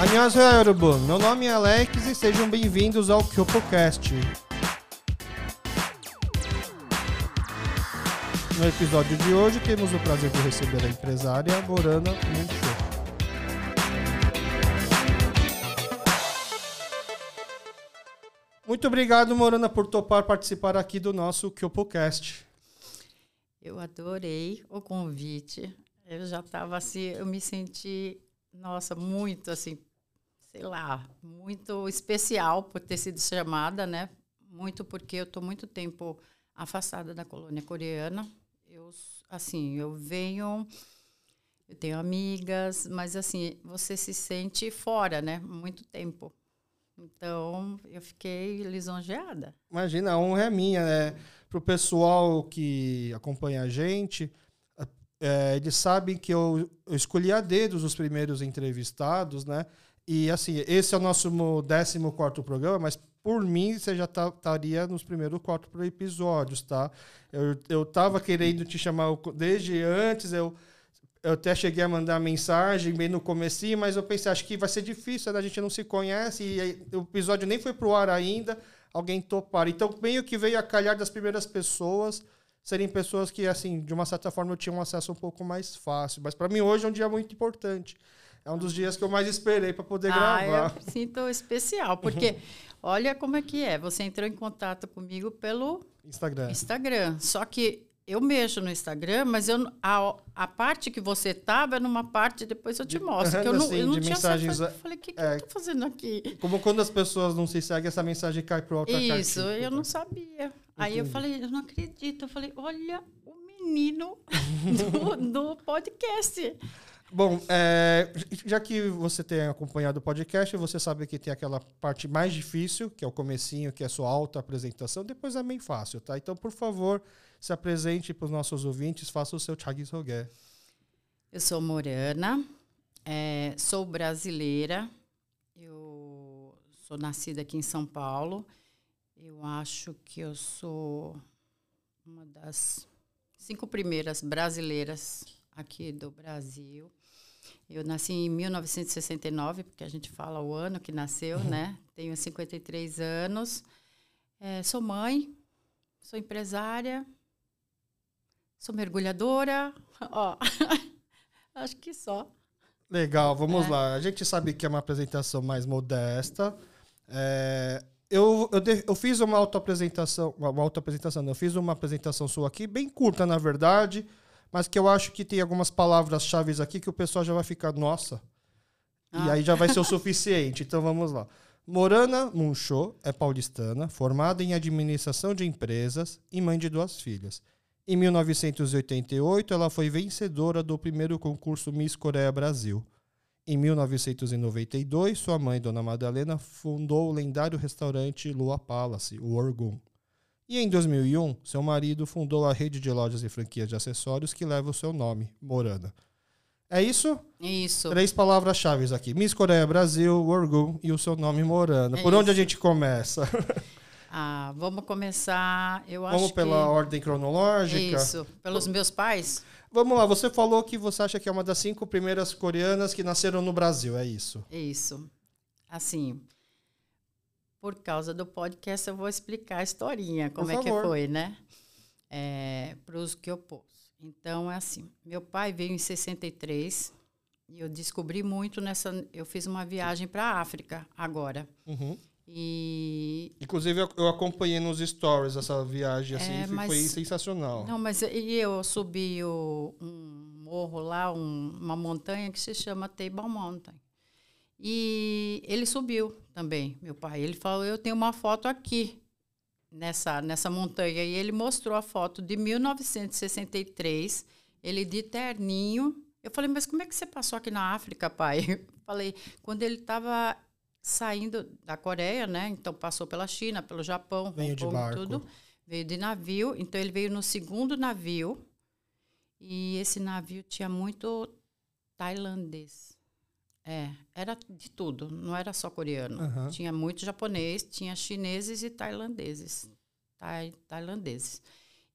Annyeonghaseyo, Yorubun. Meu nome é Alex e sejam bem-vindos ao KyopoCast. No episódio de hoje, temos o prazer de receber a empresária Morana Muncho. Muito obrigado, Morana, por topar participar aqui do nosso KyopoCast. Eu adorei o convite. Eu já estava assim, eu me senti, nossa, muito assim, sei lá, muito especial por ter sido chamada, né? Muito porque eu estou muito tempo afastada da colônia coreana. Eu, assim, eu venho, eu tenho amigas, mas assim, você se sente fora, né? Muito tempo. Então, eu fiquei lisonjeada. Imagina, a honra é minha, né? Para o pessoal que acompanha a gente, é, eles sabem que eu, eu, escolhi a dedos os primeiros entrevistados, né? E assim, esse é o nosso 14 programa, mas por mim você já estaria tá, nos primeiros quatro episódios, tá? Eu, eu tava querendo te chamar desde antes, eu eu até cheguei a mandar mensagem bem no comecinho, mas eu pensei, acho que vai ser difícil, né? a gente não se conhece, e o episódio nem foi pro ar ainda, alguém topar. Então, meio que veio a calhar das primeiras pessoas, serem pessoas que, assim, de uma certa forma eu tinha um acesso um pouco mais fácil. Mas para mim hoje é um dia muito importante. É um dos dias que eu mais esperei para poder ah, gravar. Eu sinto especial, porque olha como é que é. Você entrou em contato comigo pelo Instagram. Instagram. Só que eu mexo no Instagram, mas eu, a, a parte que você estava é numa parte, depois eu te mostro. que eu não, assim, eu não tinha mensagens, Eu falei, o que, que é, eu estou fazendo aqui? Como quando as pessoas não se seguem, essa mensagem cai para outra Isso, eu não sabia. Entendi. Aí eu falei, eu não acredito. Eu falei, olha o menino do, do podcast. Bom, é, já que você tem acompanhado o podcast, você sabe que tem aquela parte mais difícil, que é o comecinho, que é a sua auto-apresentação. Depois é bem fácil, tá? Então, por favor, se apresente para os nossos ouvintes, faça o seu Chagui Sogué. Eu sou Morana, é, sou brasileira, eu sou nascida aqui em São Paulo. Eu acho que eu sou uma das cinco primeiras brasileiras aqui do Brasil. Eu nasci em 1969, porque a gente fala o ano que nasceu, uhum. né? Tenho 53 anos. É, sou mãe, sou empresária, sou mergulhadora. Ó, acho que só. Legal, vamos é. lá. A gente sabe que é uma apresentação mais modesta. É, eu, eu, eu, fiz uma auto-apresentação, uma auto-apresentação, eu fiz uma apresentação sua aqui, bem curta, na verdade mas que eu acho que tem algumas palavras-chave aqui que o pessoal já vai ficar, nossa. Ah. E aí já vai ser o suficiente. Então vamos lá. Morana Muncho é paulistana, formada em administração de empresas e mãe de duas filhas. Em 1988, ela foi vencedora do primeiro concurso Miss Coreia Brasil. Em 1992, sua mãe, Dona Madalena, fundou o lendário restaurante Lua Palace, o Orgun. E em 2001, seu marido fundou a rede de lojas e franquias de acessórios que leva o seu nome, Morana. É isso? Isso. Três palavras-chave aqui: Miss Coreia Brasil, Orgulho e o seu nome Morana. É Por isso. onde a gente começa? Ah, vamos começar, eu vamos acho pela que... ordem cronológica? Isso, pelos meus pais? Vamos lá, você falou que você acha que é uma das cinco primeiras coreanas que nasceram no Brasil, é isso? Isso. Assim, por causa do podcast, eu vou explicar a historinha, como é que foi, né? É, Para os que eu pus. Então, é assim: meu pai veio em 63 e eu descobri muito nessa. Eu fiz uma viagem para a África agora. Uhum. E... Inclusive, eu acompanhei nos stories essa viagem, assim, é, mas, foi sensacional. Não, mas e eu subi o, um morro lá, um, uma montanha que se chama Table Mountain. E ele subiu também, meu pai. Ele falou: Eu tenho uma foto aqui, nessa, nessa montanha. E ele mostrou a foto de 1963, ele de terninho. Eu falei: Mas como é que você passou aqui na África, pai? Eu falei: Quando ele estava saindo da Coreia, né? Então passou pela China, pelo Japão, veio de barco. tudo. Veio de navio. Então ele veio no segundo navio. E esse navio tinha muito tailandês. É, era de tudo, não era só coreano. Uhum. Tinha muito japonês, tinha chineses e tailandeses. Tai, tailandeses.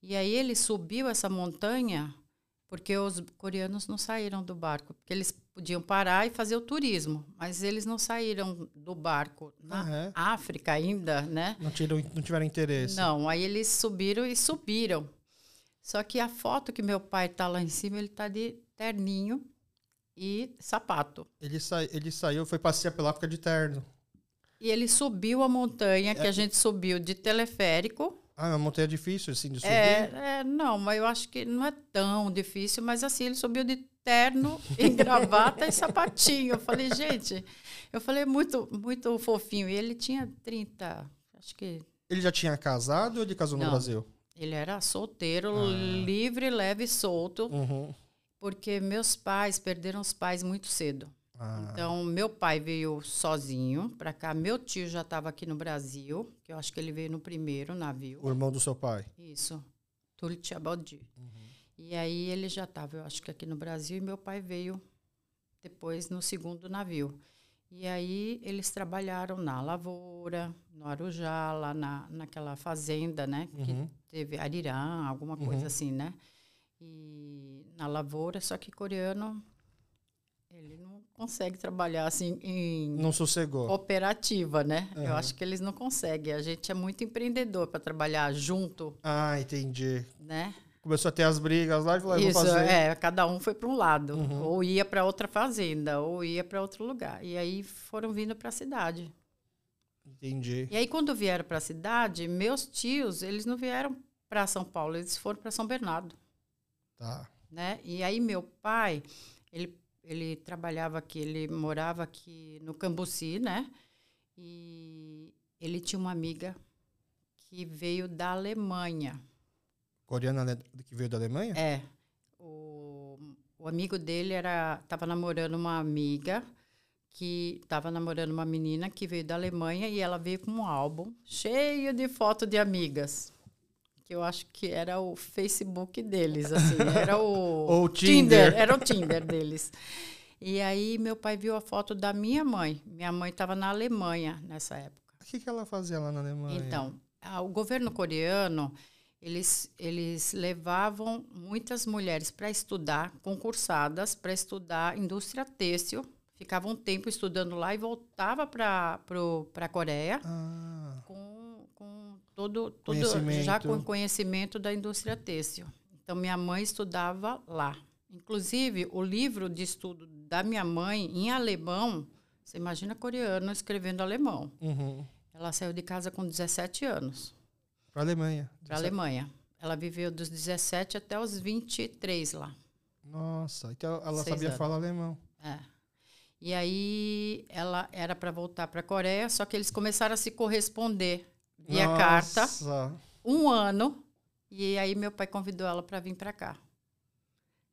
E aí ele subiu essa montanha Porque os coreanos não saíram do barco, porque eles podiam parar e fazer o turismo, mas eles não saíram do barco na Ah, é? África ainda, né? Não, tiram, não tiveram interesse. Não, aí eles subiram e subiram. Só que a foto que meu pai tá lá em cima, ele tá de terninho e sapato. Ele, sa... ele saiu, foi passear pela África de terno. E ele subiu a montanha É. que a gente subiu de teleférico. Ah, uma montanha difícil, assim, de subir. É, é, não, mas eu acho que não é tão difícil, mas assim, ele subiu de terno, em gravata e sapatinho. Eu falei, gente, eu falei muito, muito fofinho. E ele tinha 30, acho que Ele já tinha casado ou ele casou no Não. Brasil? ele era solteiro, Ah. livre, leve e solto, Uhum. porque meus pais perderam os pais muito cedo. Ah, Então, meu pai veio sozinho para cá. Meu tio já estava aqui no Brasil, que eu acho que ele veio no primeiro navio. o irmão do seu pai. Isso, Túlio Tiabaldi. Uhum. E aí ele já estava, eu acho que aqui no Brasil, e meu pai veio depois no segundo navio. E aí eles trabalharam na lavoura, no Arujá, lá na, naquela fazenda, né? Que Uhum. teve Arirã, alguma coisa Uhum. assim, né? E na lavoura, só que coreano, ele não consegue trabalhar assim em Não sossegou. cooperativa, né? Eu Aham. acho que eles não conseguem. A gente é muito empreendedor para trabalhar junto, Ah, entendi. né? Começou a ter as brigas lá e falou, Isso, fazer. é, cada um foi para um lado, Uhum. ou ia para outra fazenda, ou ia para outro lugar. E aí foram vindo para a cidade. Entendi. E aí quando vieram para a cidade, meus tios, eles não vieram para São Paulo, eles foram para São Bernardo, Tá. né? E aí meu pai, ele ele trabalhava aqui, ele morava aqui no Cambuci, né? E ele tinha uma amiga que veio da Alemanha. Coreana né, que veio da Alemanha? É. O, o amigo dele era estava namorando uma amiga que estava namorando uma menina que veio da Alemanha e ela veio com um álbum cheio de foto de amigas. Que eu acho que era o Facebook deles, assim, era o o Tinder. era o Tinder deles. E aí meu pai viu a foto da minha mãe. Minha mãe estava na Alemanha nessa época. O que, que ela fazia lá na Alemanha? Então, a- o governo coreano, eles, eles levavam muitas mulheres para estudar, concursadas, para estudar indústria têxtil. Ficavam um tempo estudando lá e voltava para a Coreia Ah, com todo, todo Conhecimento. já com conhecimento da indústria têxtil. Então, minha mãe estudava lá. Inclusive, o livro de estudo da minha mãe, em alemão, você imagina coreano escrevendo alemão. uhum. Ela saiu de casa com 17 anos Pra Alemanha. para a Alemanha. Ela viveu dos 17 até os 23 lá. Nossa, então ela Seis sabia anos. falar alemão. É. E aí ela era para voltar para a Coreia, só que eles começaram a se corresponder carta Nossa. um ano. E aí meu pai convidou ela para vir para cá.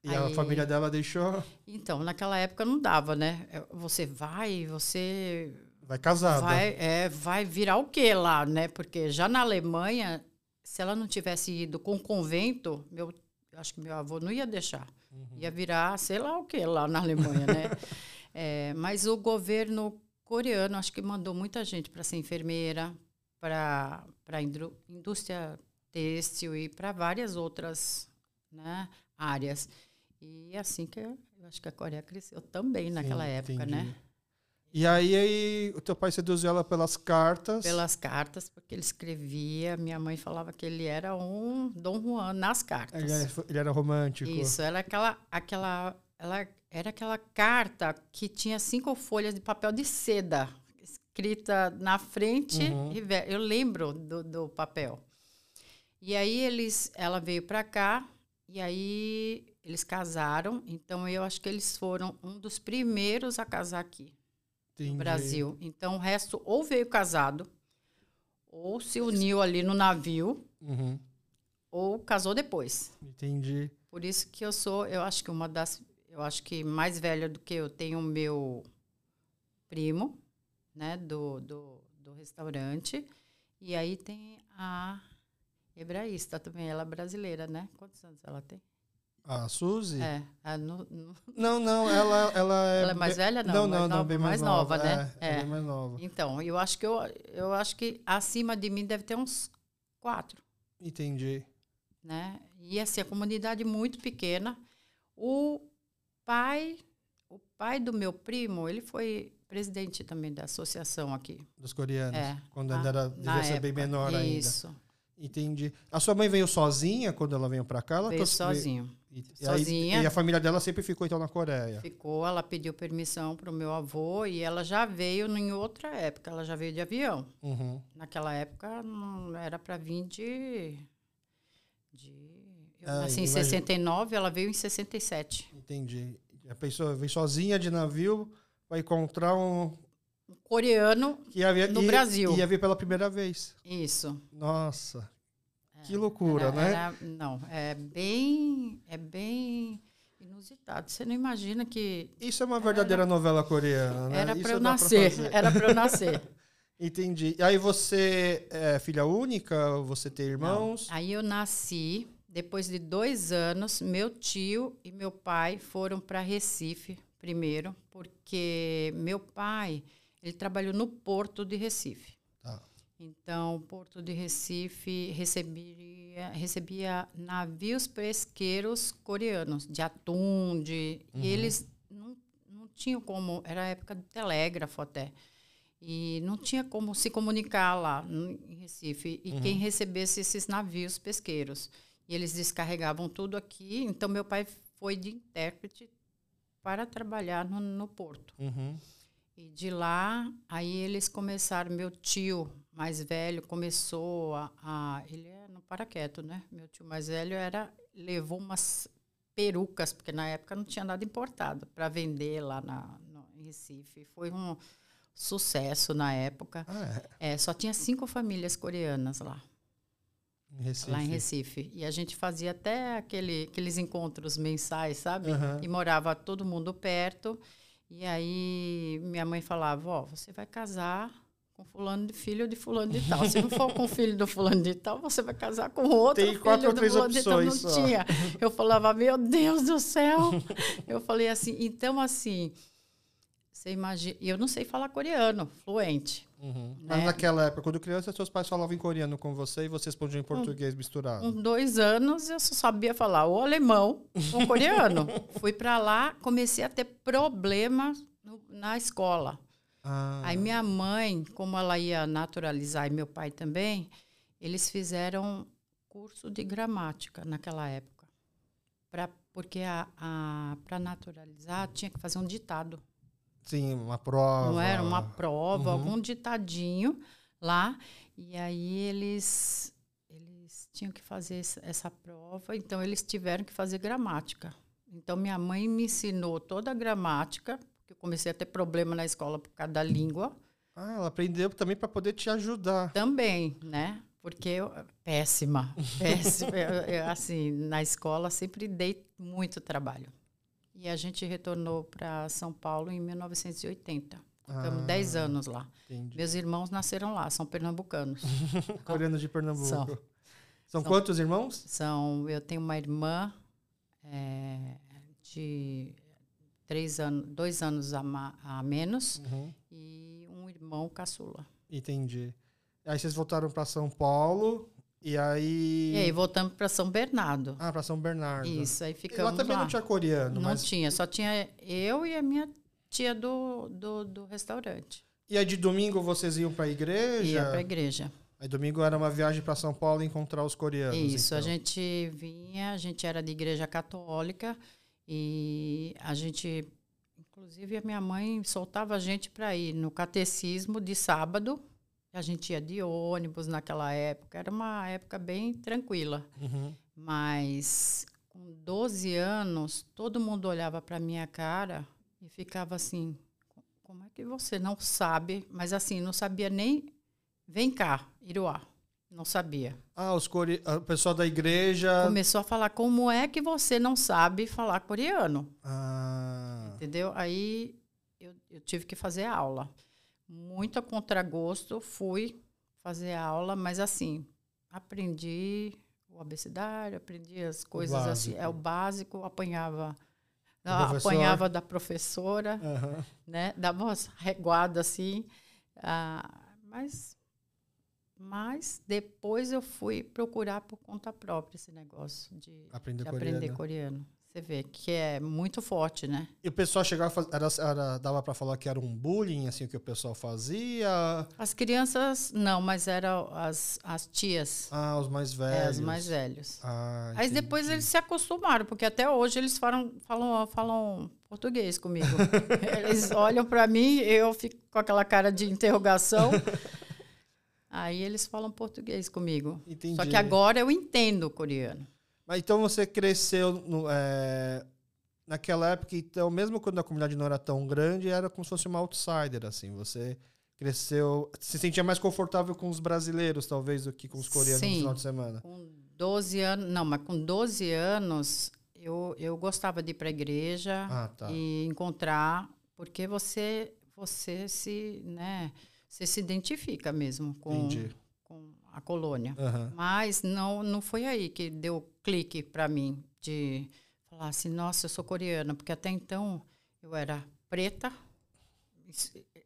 E a Aí- família dela deixou. Então, naquela época não dava, né? É, Você vai, você Vai casada. vai, é, vai virar o quê lá, né? Porque já na Alemanha, se ela não tivesse ido com convento, meu, eu acho que meu avô não ia deixar. Uhum. Ia virar, sei lá o quê lá na Alemanha, né? É, mas o governo coreano, acho que mandou muita gente para ser enfermeira, para a indústria têxtil e para várias outras né, áreas. E é assim que eu acho que a Coreia cresceu também naquela Sim, época, entendi. né? E aí, aí o teu pai seduziu ela pelas cartas. Pelas cartas, porque ele escrevia. Minha mãe falava que ele era um Dom Juan nas cartas. Ele, era- ele era romântico. Isso, era aquela, aquela, ela era aquela carta que tinha cinco folhas de papel de seda escrita na frente. Uhum. e Eu lembro do, do papel. E aí eles, ela veio para cá e aí eles casaram. Então eu acho que eles foram um dos primeiros a casar aqui Entendi. no Brasil. Então o resto ou veio casado ou se uniu ali no navio Uhum. ou casou depois. Entendi. Por isso que eu sou, eu acho que uma das, eu acho que mais velha do que eu tenho o meu primo, né, do, do, do restaurante. E aí tem a hebraísta também, ela é brasileira, né? Quantos anos ela tem? A Suzy? É, a nu- nu- Não, não, ela, ela é. Ela é mais velha? Não, Não, mais não, não, nova- bem mais, mais nova, nova, né? É, é É. bem mais nova. Então, eu acho que eu, eu acho que acima de mim deve ter uns quatro. Entendi. né? E assim, a comunidade muito pequena, O pai, o pai do meu primo, ele foi presidente também da associação aqui. Dos coreanos. É, Quando ainda era, devia ser bem época. menor ainda. Isso, Entendi. A sua mãe veio sozinha quando ela veio pra cá? Ela veio sozinho. E, e aí- Sozinha. e a família dela sempre ficou então na Coreia. Ficou, ela pediu permissão para o meu avô e ela já veio em outra época, ela já veio de avião. Uhum. Naquela época não era para vir de. de eu Ah, nasci em imagina. 69, ela veio em 67. Entendi. A pessoa veio sozinha de navio para encontrar um. Coreano, No ia- Brasil. Ia vir pela primeira vez. isso. Nossa. que loucura, Era- né? era- não, é bem. É bem inusitado. Você não imagina que. Isso é uma verdadeira novela coreana, né? Era para eu pra nascer. Era para eu nascer. Entendi. E aí você é filha única? Você tem irmãos? Aí eu nasci, depois de dois anos, meu tio e meu pai foram para Recife primeiro, porque meu pai ele trabalhou no porto de Recife. Tá. Então, o porto de Recife recebia, recebia navios pesqueiros coreanos, de atum, de, e eles não, não tinham como, era a época do telégrafo até, e não tinha como se comunicar lá no- em Recife, e quem recebesse esses navios pesqueiros. E eles descarregavam tudo aqui, então meu pai foi de intérprete para trabalhar no, no porto. Uhum. E de lá, aí eles começaram, meu tio mais velho começou a, a- ele é no paraqueto, né? Meu tio mais velho era levou umas perucas, porque na época não tinha nada importado para vender lá na no, em Recife. Foi um sucesso na época. Ah, é. É, só tinha cinco famílias coreanas lá, Em Recife. lá em Recife. E a gente fazia até aquele, aqueles encontros mensais, sabe? Aham. E morava todo mundo perto. E aí minha mãe falava, ó, você vai casar com fulano de filho de fulano de tal. Se não for com o filho do fulano de tal, você vai casar com outro Tem filho quatro do fulano de tal. Não só. tinha. Eu falava, meu Deus do céu. Eu falei assim, então assim, você imagina... E eu não sei falar coreano, fluente. Uhum. Mas né? naquela época, quando criança, seus pais falavam em coreano com você e você respondia em português misturado. Com dois anos, eu só sabia falar o alemão ou o coreano. Fui para lá, comecei a ter problemas no- na escola. Ah, Aí minha mãe, como ela ia naturalizar e meu pai também, eles fizeram curso de gramática naquela época. Pra, porque a, a, para naturalizar tinha que fazer um ditado. Sim, uma prova. Não era uma prova, Uhum. algum ditadinho lá. E aí eles, eles tinham que fazer essa- prova, então eles tiveram que fazer gramática. Então minha mãe me ensinou toda a gramática, porque eu comecei a ter problema na escola por causa da língua Ah, ela aprendeu também para poder te ajudar. também, né? Porque eu, péssima, péssima. Eu- eu, assim, na escola sempre dei muito trabalho. E a gente retornou para São Paulo em 1980. Ficamos Ah. 10 anos lá. Entendi. Meus irmãos nasceram lá, são pernambucanos. Coreano de Pernambuco. São. São, São. quantos irmãos? São, eu tenho uma irmã é, de três anos, dois anos a, a menos Uhum. e um irmão caçula. Entendi. Aí vocês voltaram para São Paulo e aí. E aí voltamos para São Bernardo. Ah, para São Bernardo. Isso, aí E ficamos lá também lá. não tinha coreano, Não mas. tinha, só tinha eu e a minha tia do, do, do restaurante. E aí de domingo vocês iam para a igreja? Ia para a igreja. Aí domingo era uma viagem para São Paulo encontrar os coreanos. Isso, a então. gente vinha, a gente era de igreja católica e a gente, inclusive a minha mãe soltava a gente para ir no catecismo de sábado. A gente ia de ônibus naquela época, era uma época bem tranquila. Uhum. Mas com 12 anos, todo mundo olhava para minha cara e ficava assim: como é que você não sabe? Mas assim, não sabia nem. Vem cá, Iruá. Não sabia. Ah, os core... ah, o pessoal da igreja. Começou a falar: como é que você não sabe falar coreano? Ah, Entendeu? Aí eu, eu tive que fazer aula. Muito a contragosto, fui fazer aula, mas assim, aprendi o abecedário, aprendi as coisas assim. É o básico, apanhava. Ah, apanhava da professora, aham. né? Dava umas reguadas assim. ah, mas, mas depois eu fui procurar por conta própria esse negócio de, Aprender de coreano. aprender coreano. Você vê que é muito forte, né? E o pessoal chegava era, era, dava para falar que era um bullying, assim, que o pessoal fazia? As crianças, não, mas eram as, as tias. Ah, os mais velhos. É, os mais velhos. Ah, Aí depois eles se acostumaram, porque até hoje eles falam, falam, falam português comigo. eles olham para mim, eu fico com aquela cara de interrogação. Aí eles falam português comigo. Entendi. Só que agora eu entendo o coreano. Mas então você cresceu no, é, naquela época, então, mesmo quando a comunidade não era tão grande, era como se fosse uma outsider, assim. Você cresceu, se sentia mais confortável com os brasileiros, talvez, do que com os coreanos no Sim. final de semana. Com 12 anos, não, mas com 12 anos eu, eu gostava de ir para a igreja Ah, tá. e encontrar, porque você você se, né, você se identifica mesmo com, Entendi. com a colônia. Aham. Mas não não foi aí que deu clique para mim de falar assim, nossa, eu sou coreana, porque até então eu era preta,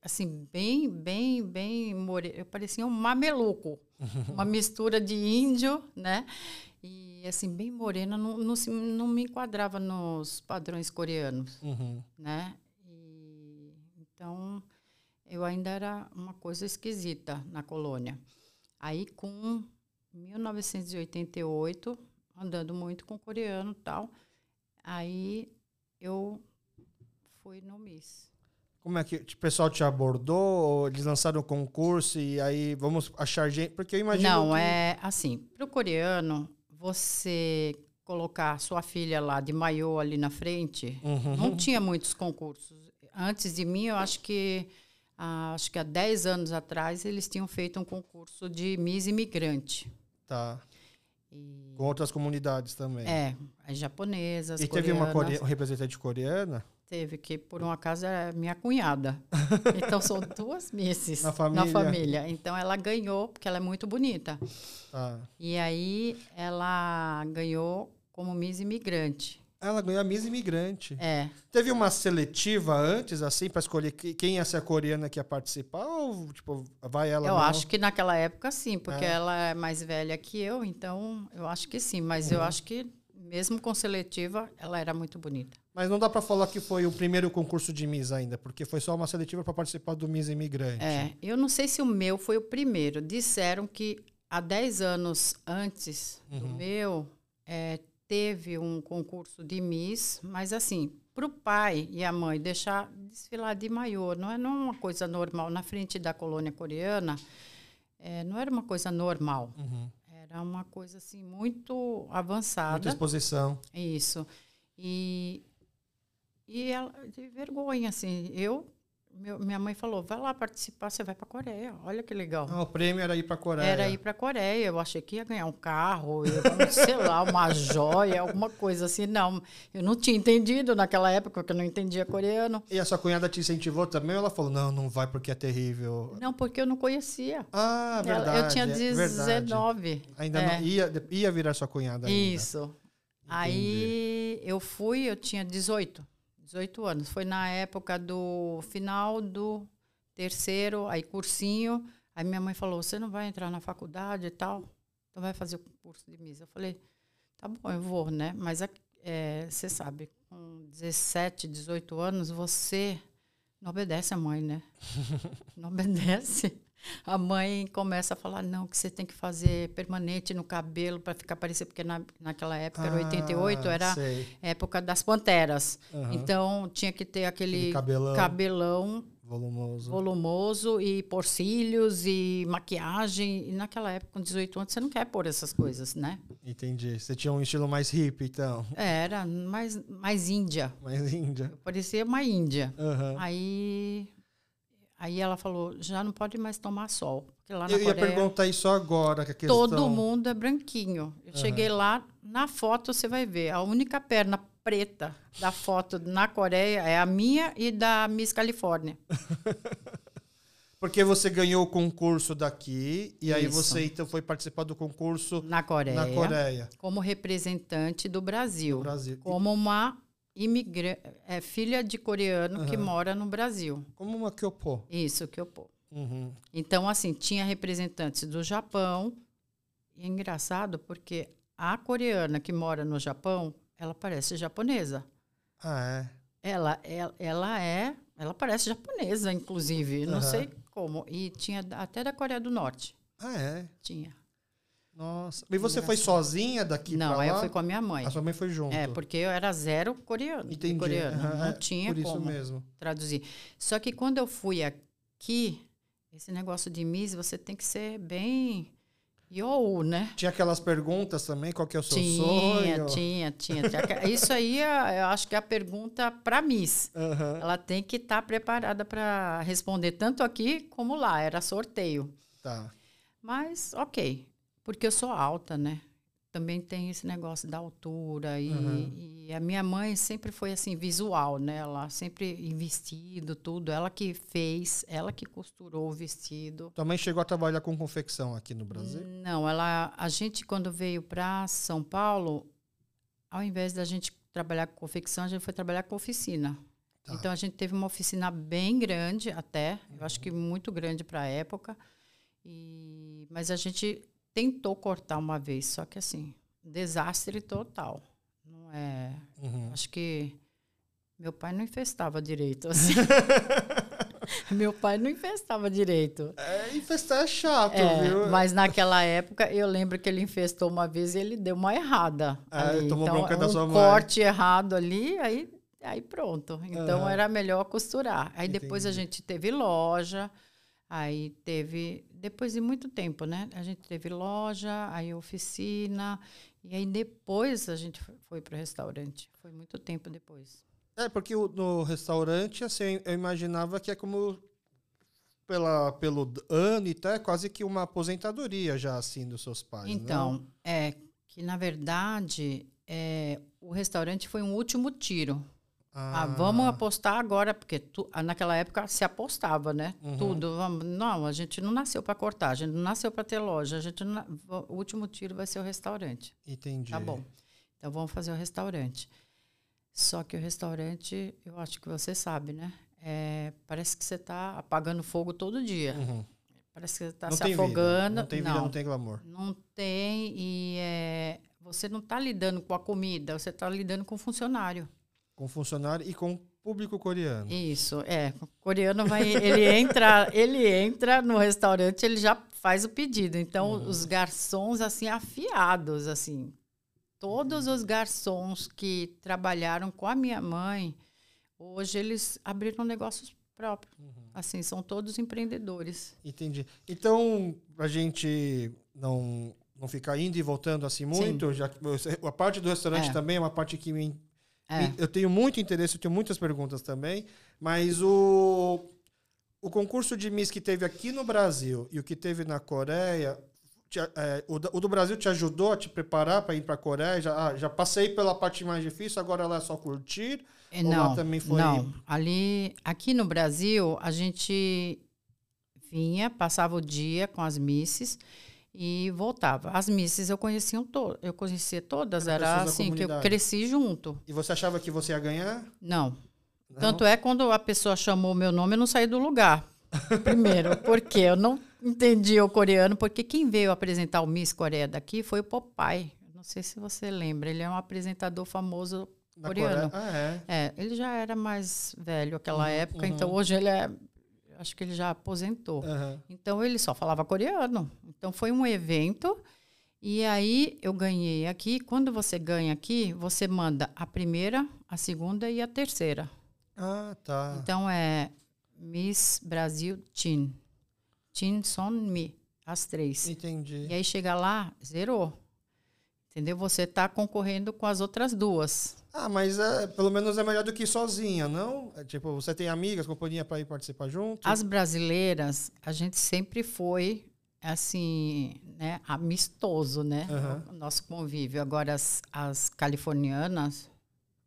assim, bem, bem, bem morena. Eu parecia um mameluco, uma mistura de índio, né? E, assim, bem morena, não, não, se- não me enquadrava nos padrões coreanos, Uhum. né? E, então, eu ainda era uma coisa esquisita na colônia. Aí, com 1988, andando muito com coreano e tal, aí eu fui no Miss. Como é que o pessoal te abordou? Ou eles lançaram o concurso e aí vamos achar gente? Porque eu imagino Não, que... é assim, para o coreano, você colocar sua filha lá de maiô ali na frente, Uhum. não tinha muitos concursos. Antes de mim, eu acho que ah, acho que há 10 anos atrás eles tinham feito um concurso de Miss Imigrante. Tá. E, Com outras comunidades também. é, as japonesas, e teve uma coreanas. core... representante coreana? Teve, que por um acaso é minha cunhada. Então são duas misses Na família. família. Então ela ganhou, porque ela é muito bonita. Tá. E aí ela ganhou como Miss Imigrante. Ela ganhou a Miss Imigrante. É. Teve uma seletiva antes, assim, para escolher que- quem ia ser a coreana que ia participar? Ou, tipo, vai ela eu mesmo? acho que naquela época sim, porque É. ela é mais velha que eu, então eu acho que sim. Mas Uhum. eu acho que mesmo com seletiva, ela era muito bonita. Mas não dá para falar que foi o primeiro concurso de Miss ainda, porque foi só uma seletiva para participar do Miss Imigrante. É, eu não sei se o meu foi o primeiro. Disseram que há 10 anos antes do Uhum. meu, é, teve um concurso de Miss, mas assim, para o pai e a mãe deixar desfilar de maiô, não é não é uma coisa normal. Na frente da colônia coreana, é, não era uma coisa normal. Uhum. Era uma coisa assim muito Muita avançada. exposição. Isso. E, e ela, de vergonha, assim, eu, meu- minha mãe falou, vai lá participar, você vai para a Coreia, olha que legal. Ah, o prêmio era ir para Coreia. Era ir para a Coreia, eu achei que ia ganhar um carro, eu, sei lá, uma joia, alguma coisa assim. Não, eu não tinha entendido naquela época, porque eu não entendia coreano. E a sua cunhada te incentivou também? Ou ela falou, não, não vai porque é terrível? Não, porque eu não conhecia. Ah, verdade. eu tinha é verdade. 19. Ainda É. não ia, ia virar sua cunhada ainda. Isso. Aí eu fui, eu tinha 18, 18 anos. Foi na época do final do terceiro, aí cursinho. Aí minha mãe falou: Você não vai entrar na faculdade e tal? Então vai fazer o curso de Miss. Eu falei: Tá bom, eu vou, né? Mas é, você sabe, com 17, 18 anos, você não obedece a mãe, né? não obedece. A mãe começa a falar, não, que você tem que fazer permanente no cabelo para ficar parecido, porque na, naquela época, era 88, Ah, era sei. época das panteras. Aham. Então, tinha que ter aquele, Aquele cabelão. cabelão Volumoso. volumoso e pôr cílios e maquiagem. E naquela época, com 18 anos, você não quer pôr essas coisas, né? Entendi. Você tinha um estilo mais hippie, então. Era mais, mais índia. Mais índia. Eu parecia uma índia. Aham. Aí, aí ela falou, já não pode mais tomar sol. Porque lá na Eu ia Coreia, perguntar isso agora, que questão... todo mundo é branquinho. Eu cheguei lá, na foto você vai ver, a única perna preta da foto na Coreia é a minha e da Miss Califórnia. Porque você ganhou o concurso daqui, e aí Isso. você então foi participar do concurso Na Coreia. na Coreia, Como representante do Brasil. no Brasil. Como uma imigra é, filha de coreano que Aham. mora no Brasil. Como uma Kyopo. Isso que eu pô. Uhum. Então, assim, tinha representantes do Japão. E é engraçado porque a coreana que mora no Japão, ela parece japonesa. Ah, é? Ela, ela, ela é, ela parece japonesa, inclusive, não Aham. sei como. E tinha até da Coreia do Norte, Ah, é? tinha. Nossa. E você foi sozinha daqui não, lá? eu fui com a minha mãe. A sua mãe foi junto. É, porque eu era zero coreano. Entendi. coreano. Aham, Não é, tinha Por como mesmo. traduzir. Só que quando eu fui aqui, esse negócio de Miss, você tem que ser bem yo, né? Tinha aquelas perguntas também, qual que é o seu Tinha, sonho? tinha, tinha, tinha. Isso aí é- eu acho que é a pergunta para Miss. Aham. Ela tem que estar preparada para responder tanto aqui como lá. Era sorteio. Tá. Mas, ok. Porque eu sou alta, né? Também tem esse negócio da altura. E, Uhum. e a minha mãe sempre foi assim, visual, né? Ela sempre em vestido, tudo. Ela que fez, ela que costurou o vestido. Tua mãe chegou a trabalhar com confecção aqui no Brasil? Não, ela, a gente quando veio para São Paulo, ao invés da gente trabalhar com confecção, a gente foi trabalhar com oficina. Tá. Então a gente teve uma oficina bem grande até, eu acho que muito grande para a época. E mas a gente tentou cortar uma vez, só que assim, desastre total. Não é, Uhum. acho que meu pai não infestava direito assim. meu pai não infestava direito. É, infestar é chato, É, viu? mas naquela época eu lembro que ele infestou uma vez e ele deu uma errada. É, ali. tomou então, bronca da um sua mãe. corte errado ali, aí, aí pronto. Então Aham. era melhor costurar. Aí depois a Entendi. gente teve loja, aí teve. Depois de muito tempo, né? A gente teve loja, aí oficina, e aí depois a gente foi- para o restaurante. Foi muito tempo depois. É, porque o- no restaurante, assim, eu imaginava que é como pela, pelo ano e tal, é quase que uma aposentadoria já, assim, dos seus pais, Então, não? é que na verdade é, o restaurante foi um último tiro. Ah, vamos apostar agora, porque tu- ah, naquela época se apostava, né? Uhum. Tudo. Vamos, não, a gente não nasceu para cortar, a gente não nasceu para ter loja, a gente não o último tiro vai ser o restaurante. Entendi. Tá bom. Então vamos fazer o restaurante. Só que o restaurante, eu acho que você sabe, né? É, parece que você está apagando fogo todo dia. Uhum. Parece que você está Não se tem vida. afogando. Não tem vida, não tem glamour. Não tem, e é, você não está lidando com a comida, você está lidando com o funcionário. Com funcionário e com público coreano. Isso, é. O coreano vai, ele entra, ele entra no restaurante, ele já faz o pedido. Então, Uhum. os garçons assim afiados, assim, todos os garçons que trabalharam com a minha mãe, hoje eles abriram negócios próprios. Uhum. Assim, são todos empreendedores. Entendi. Então, pra gente não, não ficar indo e voltando assim muito, já que você- a parte do restaurante É. também é uma parte que me, É. eu tenho muito interesse, eu tenho muitas perguntas também, mas o o concurso de Miss que teve aqui no Brasil e o que teve na Coreia, te- é, o, o do Brasil te ajudou a te preparar para ir para a Coreia? Já, ah, já passei pela parte mais difícil, agora lá é só curtir? É, não, também foi- não. Ali, aqui no Brasil, a gente vinha, passava o dia com as misses e voltava. As misses eu conhecia to eu conhecia todas, era da assim que eu cresci junto. E você achava que você ia ganhar? Não. Não? Tanto é quando a pessoa chamou meu nome, eu não saí do lugar. Primeiro, porque eu não entendi o coreano, porque quem veio apresentar o Miss Coreia daqui foi o Popeye. Não sei se você lembra, ele é um apresentador famoso coreano. Ah, é. É, ele já era mais velho naquela Uhum, época, uhum. então hoje ele é. Acho que ele já aposentou. Aham. Então ele só falava coreano. Então foi um evento. E aí eu ganhei aqui. Quando você ganha aqui, você manda a primeira, a segunda e a terceira. Ah, tá. Então é Miss Brasil Chin. Chin Son Mi. As três. Entendi. E aí chega lá, zerou. Entendeu? Você está concorrendo com as outras duas. Ah, mas é, pelo menos é melhor do que sozinha, não? É, tipo, você tem amigas, companhia para ir participar junto? As brasileiras, a gente sempre foi assim, né, amistoso, né? Aham. O nosso convívio. Agora as, as californianas,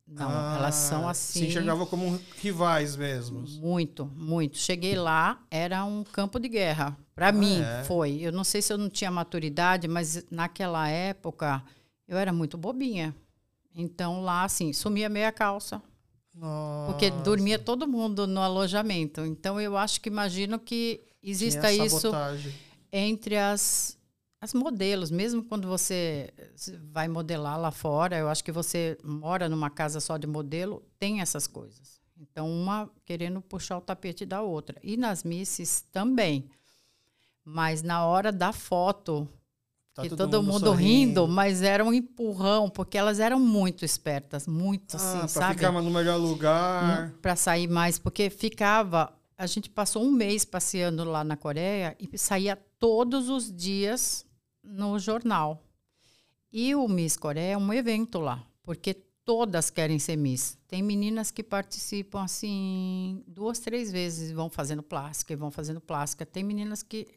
não, Ah, elas são Se assim. enxergavam como rivais mesmo. Muito, muito. Cheguei lá, era um campo de guerra. Para mim, é? foi. Eu não sei se eu não tinha maturidade, mas naquela época eu era muito bobinha. Então lá, assim, sumia meia calça. Nossa. Porque dormia todo mundo no alojamento. Então eu acho que imagino que exista Tinha isso sabotagem. entre as, as modelos, mesmo quando você vai modelar lá fora, eu acho que você mora numa casa só de modelo, tem essas coisas. Então, uma querendo puxar o tapete da outra. E nas misses também. Mas na hora da foto, Tá que todo, todo mundo, mundo rindo, mas era um empurrão, porque elas eram muito espertas, muito ah, assim, pra sabe? ficar no melhor lugar. Hum, para sair mais, porque ficava. A gente passou um mês passeando lá na Coreia e saía todos os dias no jornal. E o Miss Coreia é um evento lá, porque todas querem ser Miss. Tem meninas que participam assim duas, três vezes, vão fazendo plástica e vão fazendo plástica. Tem meninas que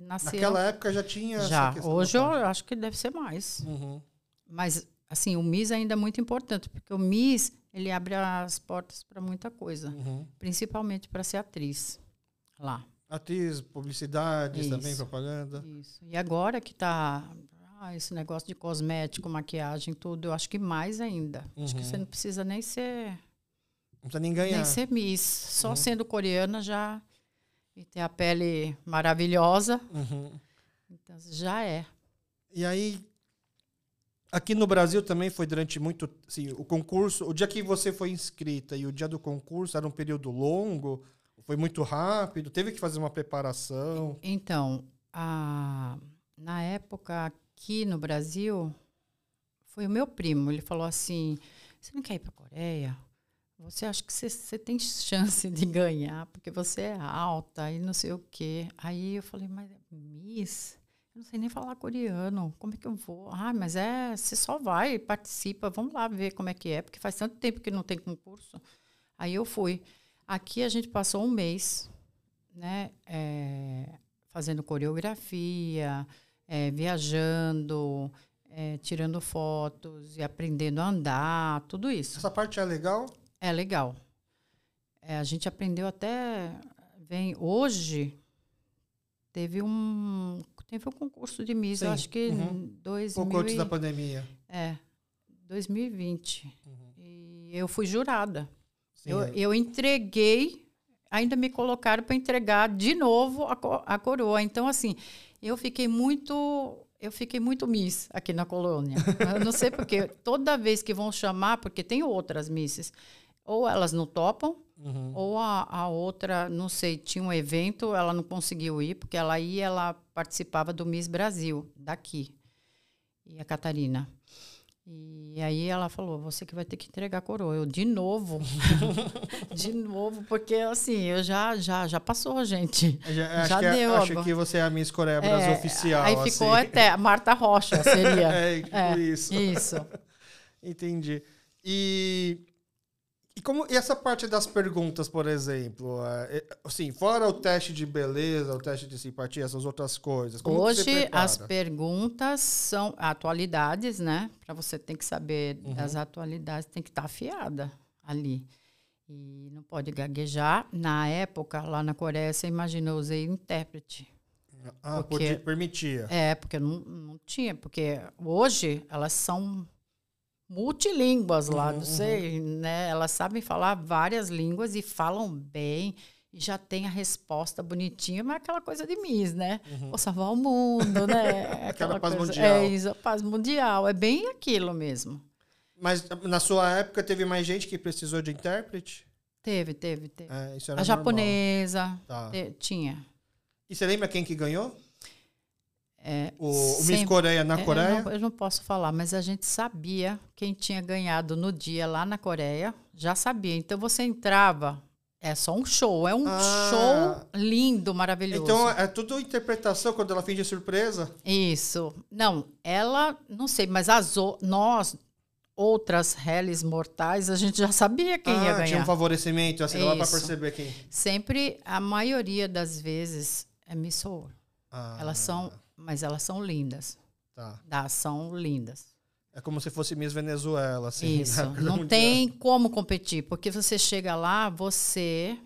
nasceram. Naquela época já tinha. Já. Hoje eu acho que deve ser mais. Uhum. Mas assim, o Miss ainda é muito importante, porque o Miss ele abre as portas para muita coisa, uhum. principalmente para ser atriz lá. Atriz, publicidade, também propaganda. Isso. E agora que está ah, esse negócio de cosmético, maquiagem, tudo, eu acho que mais ainda. Uhum. Acho que você uhum. não precisa nem ser. Não precisa nem ganhar. Nem ser Miss. Só uhum. sendo coreana já. E ter a pele maravilhosa. Uhum. Então, já é. E aí, aqui no Brasil também foi durante muito. Assim, o concurso, o dia que você foi inscrita e o dia do concurso era um período longo? Foi muito rápido? Teve que fazer uma preparação? Então, a, na época aqui no Brasil foi o meu primo. Ele falou assim: Você não quer ir para a Coreia? Você acha que você, tem chance de ganhar, porque você é alta e não sei o quê. Aí eu falei: Mas, Miss, eu não sei nem falar coreano. Como é que eu vou? Ah, mas é, você só vai, participa, vamos lá ver como é que é, porque faz tanto tempo que não tem concurso. Aí eu fui. Aqui a gente passou um mês, né, é, fazendo coreografia, é, viajando, é, tirando fotos e aprendendo a andar, tudo isso. Essa parte é legal? É legal. É, a gente aprendeu até. Vem, hoje teve um teve um concurso de Miss, Sim. eu acho que uhum. dois pouco antes da pandemia. É, 2020. Uhum. E eu fui jurada. Sim, eu, é. eu entreguei, ainda me colocaram para entregar de novo a, a coroa. Então, assim, eu fiquei muito eu fiquei muito miss aqui na colônia. Eu não sei porque toda vez que vão chamar, porque tem outras misses, ou elas não topam, uhum. ou a, a, outra, não sei, tinha um evento, ela não conseguiu ir, porque ela ia, ela participava do Miss Brasil, daqui. E a Catarina. E aí ela falou: você que vai ter que entregar a coroa. Eu, de novo. de novo, porque assim, eu já, já, já passou, gente. Já, já deu. Que, acho que você é a Miss Coreia Brasil é, oficial. Aí assim. ficou até a Marta Rocha, seria. é, tipo é, isso. Isso. Entendi. E, como, e essa parte das perguntas, por exemplo, é, é, assim, fora o teste de beleza, o teste de simpatia, essas outras coisas. Hoje as perguntas são atualidades, né? Para você tem que saber uhum. das atualidades, tem que estar tá afiada ali. E não pode gaguejar. Na época, lá na Coreia, você imagina, eu usei intérprete. Ah, porque, permitia. É, porque não, não tinha. Porque hoje elas são multilínguas lá, uhum, não sei, uhum. né? Elas sabem falar várias línguas e falam bem. E já tem a resposta bonitinha, mas é aquela coisa de Miss, né? Uhum. Vou salvar o mundo, né? Aquela, aquela paz coisa, mundial. É isso, a paz mundial. É bem aquilo mesmo. Mas na sua época teve mais gente que precisou de intérprete? Teve, teve, teve. É, a normal. japonesa tá. tinha. E você lembra quem que ganhou? É, o, o Miss Coreia na Coreia? Eu não, eu não, posso falar, mas a gente sabia quem tinha ganhado no dia lá na Coreia. Já sabia. Então você entrava, é só um show. É um ah, show lindo, maravilhoso. Então é tudo interpretação quando ela finge surpresa? Isso. Não, ela, não sei, mas as, nós, outras réis mortais, a gente já sabia quem ah, ia ganhar. Tinha um favorecimento, assim, lá para perceber quem. Sempre, a maioria das vezes, é Miss Soul. Ah. Elas são mas elas são lindas. Tá. São lindas. É como se fosse Miss Venezuela, assim. Isso. Né? Não tem como competir, porque você chega lá, você.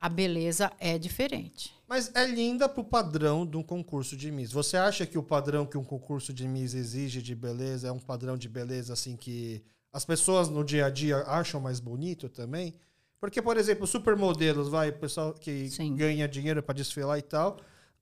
A beleza é diferente. Mas é linda pro padrão de um concurso de Miss. Você acha que o padrão que um concurso de Miss exige de beleza é um padrão de beleza assim que as pessoas no dia a dia acham mais bonito também? Porque, por exemplo, supermodelos, vai, o pessoal que Sim. ganha dinheiro para desfilar e tal,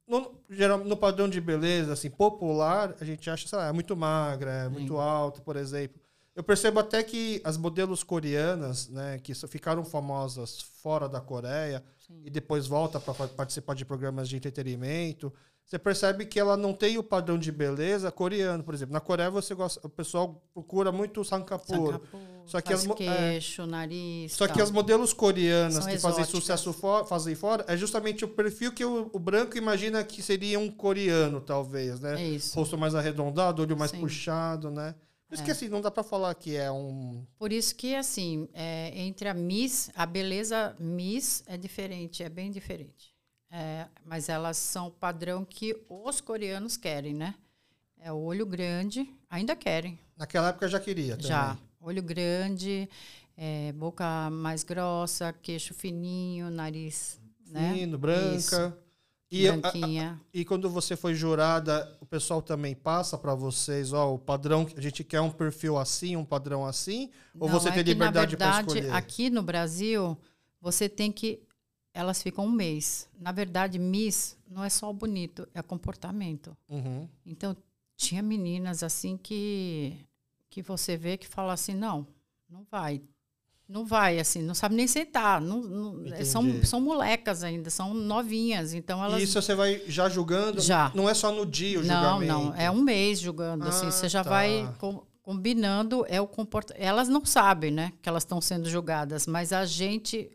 no, geral, no padrão de beleza, assim, popular, a gente acha, sei lá, é muito magra, é muito alta, por exemplo. Eu percebo até que as modelos coreanas, né, que ficaram famosas fora da Coreia Sim. e depois volta para participar de programas de entretenimento, você percebe que ela não tem o padrão de beleza coreano, por exemplo. Na Coreia você gosta, o pessoal procura muito sankapur. Só que as queixo, é, nariz. Só que as modelos coreanas que fazem sucesso for, fazem fora é justamente o perfil que o, o, branco imagina que seria um coreano, talvez, né? É isso. Rosto mais arredondado, olho mais Sim. puxado, né? Por isso é. que assim, não dá para falar que é um. Por isso que assim, é, entre a Miss, a beleza Miss é diferente, é bem diferente. É, mas elas são o padrão que os coreanos querem, né? É o olho grande, ainda querem. Naquela época já queria também. Já. Olho grande, é, boca mais grossa, queixo fininho, nariz. Né? Fino, né? branca. Isso. E, a, a, e quando você foi jurada, o pessoal também passa para vocês, ó, o padrão, a gente quer um perfil assim, um padrão assim, ou Não, você é tem liberdade para escolher? Aqui no Brasil, você tem que elas ficam um mês. Na verdade, Miss não é só o bonito, é comportamento. Uhum. Então, tinha meninas assim que que você vê que fala assim, não, não vai. Não vai, assim, não sabe nem sentar. Não, não são, são molecas ainda, são novinhas. Então elas. E isso você vai já julgando? Já. Não é só no dia o não, julgamento? Não, não. É um mês julgando. Ah, assim, você já tá. vai com, combinando. É o comportamento. Elas não sabem, né, que elas estão sendo julgadas, mas a gente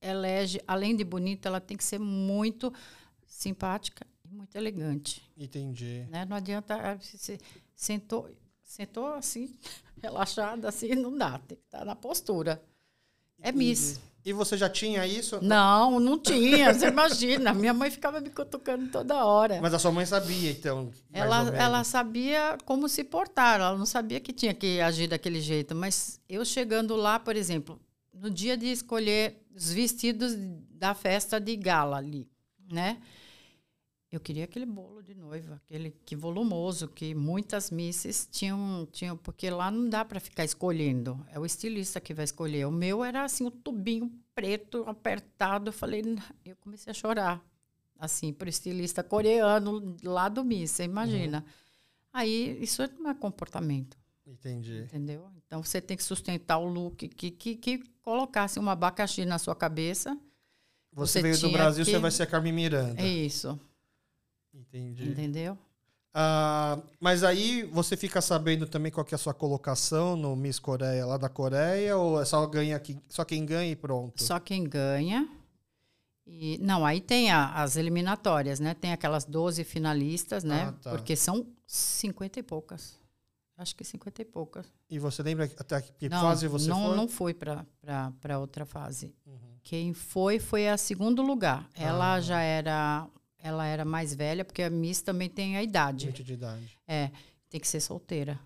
elege, além de bonita, ela tem que ser muito simpática e muito elegante. Entendi. Né? Não adianta ah, você sentou, sentou assim, relaxada assim, não dá, tem que estar na postura. É Miss. E você já tinha isso? Não, não tinha. Você imagina. Minha mãe ficava me cutucando toda hora. Mas a sua mãe sabia, então? Ela, ela sabia como se portar. Ela não sabia que tinha que agir daquele jeito. Mas eu chegando lá, por exemplo, no dia de escolher os vestidos da festa de gala ali, né? Eu queria aquele bolo de noiva, aquele que volumoso, que muitas misses tinham, tinham porque lá não dá para ficar escolhendo. É o estilista que vai escolher. O meu era assim, o um tubinho preto, apertado. Eu falei, eu comecei a chorar. Assim, para o estilista coreano lá do Miss, imagina. Uhum. Aí, isso não é comportamento. Entendi. Entendeu? Então você tem que sustentar o look que, que, que colocasse um abacaxi na sua cabeça. Você, você veio do Brasil, que... você vai ser a Carmen Miranda. É isso. Entendi. Entendeu? Ah, mas aí você fica sabendo também qual é a sua colocação no Miss Coreia lá da Coreia ou é só ganha aqui, só quem ganha e pronto? Só quem ganha. E não, aí tem a, as eliminatórias, né? Tem aquelas 12 finalistas, né? Ah, tá. Porque são 50 e poucas. Acho que 50 e poucas. E você lembra até que não, fase você não, foi? Não fui para outra fase. Uhum. Quem foi foi a segundo lugar. Ela ah. já era ela era mais velha, porque a Miss também tem a idade. Limite de idade. É, tem que ser solteira.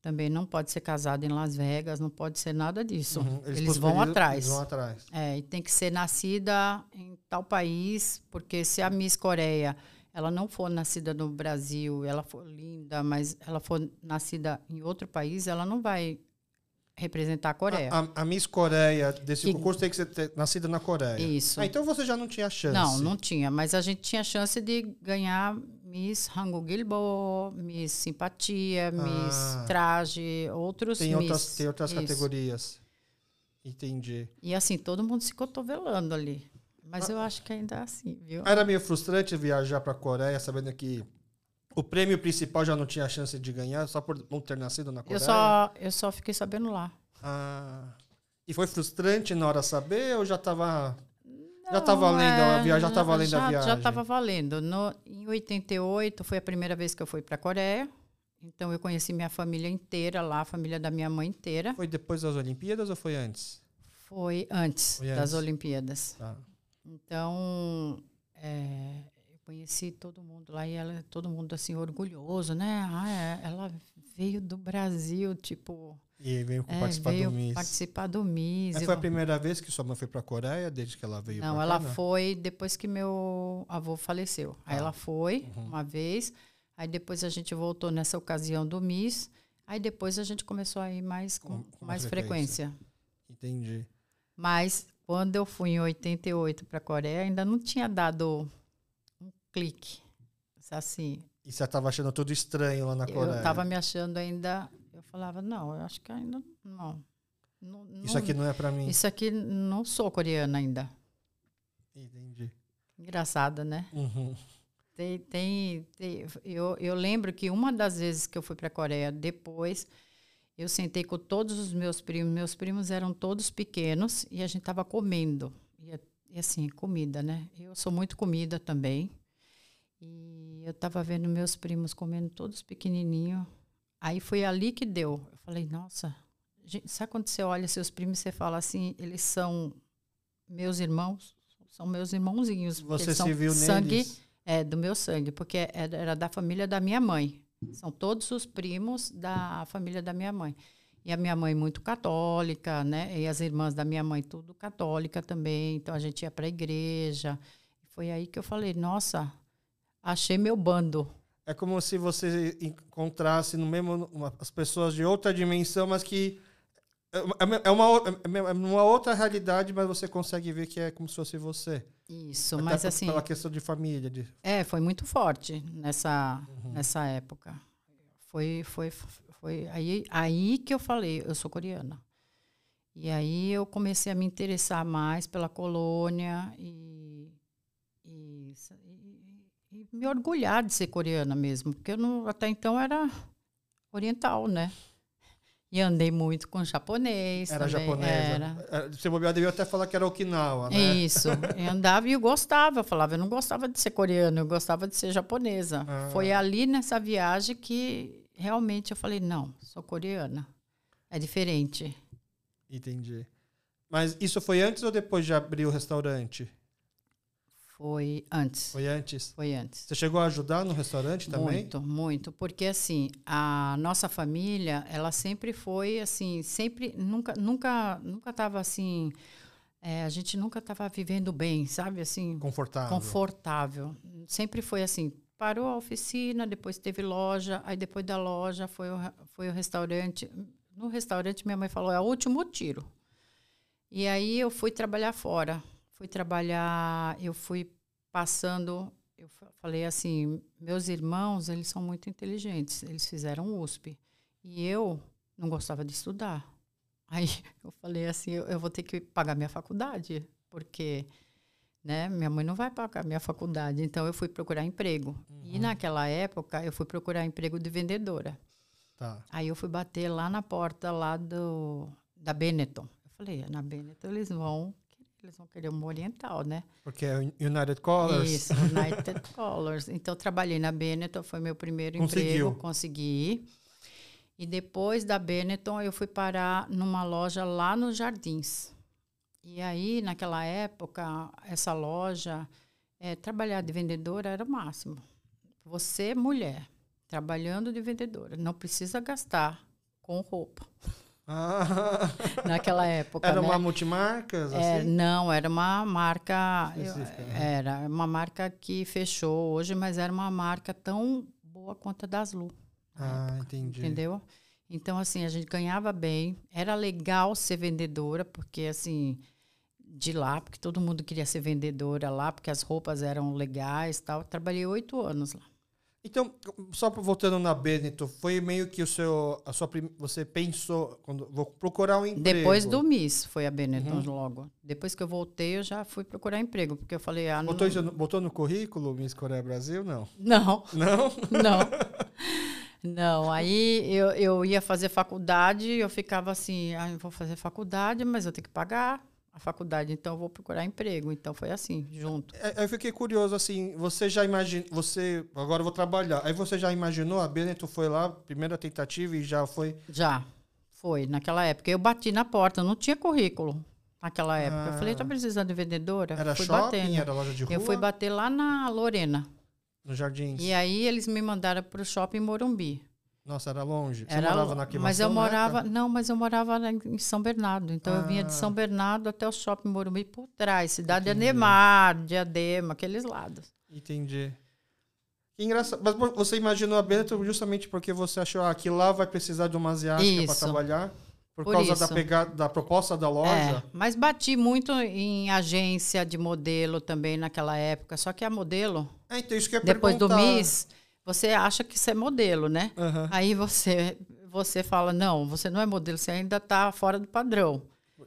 Também não pode ser casada em Las Vegas, não pode ser nada disso. Uhum. Eles, eles vão atrás. Eles vão atrás. É, e tem que ser nascida em tal país, porque se a Miss Coreia ela não for nascida no Brasil, ela for linda, mas ela for nascida em outro país, ela não vai representar a Coreia. A, a, a Miss Coreia desse que, concurso tem que ser nascida na Coreia. Isso. Ah, então você já não tinha chance. Não, não tinha, mas a gente tinha chance de ganhar Miss Hangul Gilbo, Miss Simpatia, ah, Miss Traje, outros tem Miss. Outras, tem outras Isso. categorias. Entendi. E assim, todo mundo se cotovelando ali. Mas eu acho que ainda é assim, viu? Era meio frustrante viajar para a Coreia sabendo que o prêmio principal já não tinha chance de ganhar só por não ter nascido na Coreia? Eu só, eu só fiquei sabendo lá. Ah. E foi frustrante na hora saber ou já estava já estava valendo é, a viagem, já estava valendo já, a viagem? Já estava valendo. No, em 88 foi a primeira vez que eu fui para a Coreia. Então eu conheci minha família inteira lá, a família da minha mãe inteira. Foi depois das Olimpíadas ou foi antes? Foi antes, foi antes. das Olimpíadas. Tá. Então, é, eu conheci todo mundo lá e ela, todo mundo assim orgulhoso, né? Ah, é, ela veio do Brasil, tipo. E veio é, participar veio do MIS. participar do MIS. Mas foi a primeira vez que sua mãe foi para a Coreia, desde que ela veio Não, ela cá, foi depois que meu avô faleceu. Ah. Aí ela foi uhum. uma vez, aí depois a gente voltou nessa ocasião do MIS, aí depois a gente começou a ir mais com, com mais frequência. frequência. Entendi. Mas quando eu fui em 88 para a Coreia, ainda não tinha dado um clique. assim. E você tava achando tudo estranho lá na Coreia? Eu tava me achando ainda. Eu falava, não, eu acho que ainda não. não isso aqui não é para mim. Isso aqui não sou coreana ainda. Entendi. Engraçada, né? Uhum. Tem, tem, tem, eu, eu lembro que uma das vezes que eu fui para a Coreia depois, eu sentei com todos os meus primos. Meus primos eram todos pequenos e a gente estava comendo. E, e, assim, comida, né? Eu sou muito comida também. E eu estava vendo meus primos comendo todos pequenininho. Aí foi ali que deu. Eu falei, nossa, gente, sabe quando você olha seus primos e você fala assim, eles são meus irmãos? São meus irmãozinhos. Você se viu sangue, neles? É, do meu sangue, porque era da família da minha mãe. São todos os primos da família da minha mãe. E a minha mãe muito católica, né? E as irmãs da minha mãe tudo católica também. Então a gente ia para a igreja. Foi aí que eu falei, nossa, achei meu bando. É como se você encontrasse no mesmo uma, as pessoas de outra dimensão, mas que é, é uma, é uma outra realidade, mas você consegue ver que é como se fosse você. Isso, Até mas assim. Pela questão de família. De... É, foi muito forte nessa, uhum. nessa época. Foi, foi, foi aí, aí que eu falei, eu sou coreana. E aí eu comecei a me interessar mais pela colônia e, e, e, e me orgulhar de ser coreana mesmo, porque eu não, até então era oriental, né? E andei muito com japonês. Era também. japonesa. Era. É, você devia até falar que era Okinawa, né? Isso. Eu andava e eu gostava. Eu falava, eu não gostava de ser coreano, eu gostava de ser japonesa. Ah. Foi ali nessa viagem que realmente eu falei, não, sou coreana. É diferente. Entendi. Mas isso foi antes ou depois de abrir o restaurante? Foi antes. Foi antes? Foi antes. Você chegou a ajudar no restaurante também? Muito, muito. Porque, assim, a nossa família, ela sempre foi, assim, sempre, nunca, nunca, nunca estava assim... É, a gente nunca estava vivendo bem, sabe? Assim, confortável. Confortável. Sempre foi assim, parou a oficina, depois teve loja, aí depois da loja foi o, foi o restaurante. No restaurante, minha mãe falou, é o último tiro. E aí eu fui trabalhar fora fui trabalhar, eu fui passando, eu falei assim, meus irmãos, eles são muito inteligentes, eles fizeram USP. E eu não gostava de estudar. Aí eu falei assim, eu, eu vou ter que pagar minha faculdade, porque né, minha mãe não vai pagar minha faculdade. Então eu fui procurar emprego. Uhum. E naquela época eu fui procurar emprego de vendedora. Tá. Aí eu fui bater lá na porta lá do da Benetton. Eu falei, na Benetton eles vão eles vão querer uma oriental, né? Porque é United Colors. Isso, United Colors. Então, trabalhei na Benetton, foi meu primeiro Conseguiu. emprego, consegui. E depois da Benetton, eu fui parar numa loja lá nos Jardins. E aí, naquela época, essa loja, é, trabalhar de vendedora era o máximo. Você, mulher, trabalhando de vendedora, não precisa gastar com roupa. Ah. Naquela época. Era né? uma multimarcas? É, assim? não, era uma marca. Eu, né? Era uma marca que fechou hoje, mas era uma marca tão boa quanto a das Lu. Ah, época, entendi. Entendeu? Então, assim, a gente ganhava bem. Era legal ser vendedora, porque, assim, de lá, porque todo mundo queria ser vendedora lá, porque as roupas eram legais tal. Trabalhei oito anos lá. Então, só voltando na Benetton, foi meio que o seu, a sua você pensou quando vou procurar um emprego. Depois do Miss foi a Benetton uhum. logo. Depois que eu voltei, eu já fui procurar emprego, porque eu falei, ah, botou, não... isso, botou no currículo Miss Coreia Brasil, não? Não. Não? Não. Não, aí eu, eu ia fazer faculdade, eu ficava assim, ah, eu vou fazer faculdade, mas eu tenho que pagar a faculdade, então eu vou procurar emprego. Então foi assim, junto. É, eu fiquei curioso, assim, você já imagina, você, agora eu vou trabalhar, aí você já imaginou, a Benetton foi lá, primeira tentativa e já foi? Já, foi, naquela época. Eu bati na porta, não tinha currículo naquela época. Ah. Eu falei, tá precisando de vendedora? Era fui shopping, batendo. era loja de rua? Eu fui bater lá na Lorena. No Jardins. E aí eles me mandaram para o shopping Morumbi. Nossa, era longe. Você era, morava na Mas eu morava, não, mas eu morava em São Bernardo. Então ah. eu vinha de São ah. Bernardo até o Shopping Morumbi por trás, cidade Entendi. Anemar, Diadema, aqueles lados. Entendi. Que engraçado. Mas você imaginou a Benetton justamente porque você achou ah, que lá vai precisar de uma asiática para trabalhar? Por, Por causa isso. da, pegada, da proposta da loja? É, mas bati muito em agência de modelo também naquela época. Só que a modelo, É, então isso que eu ia depois do perguntar. Miss, você acha que você é modelo, né? Aham. Aí você, você fala, não, você não é modelo, você ainda está fora do padrão.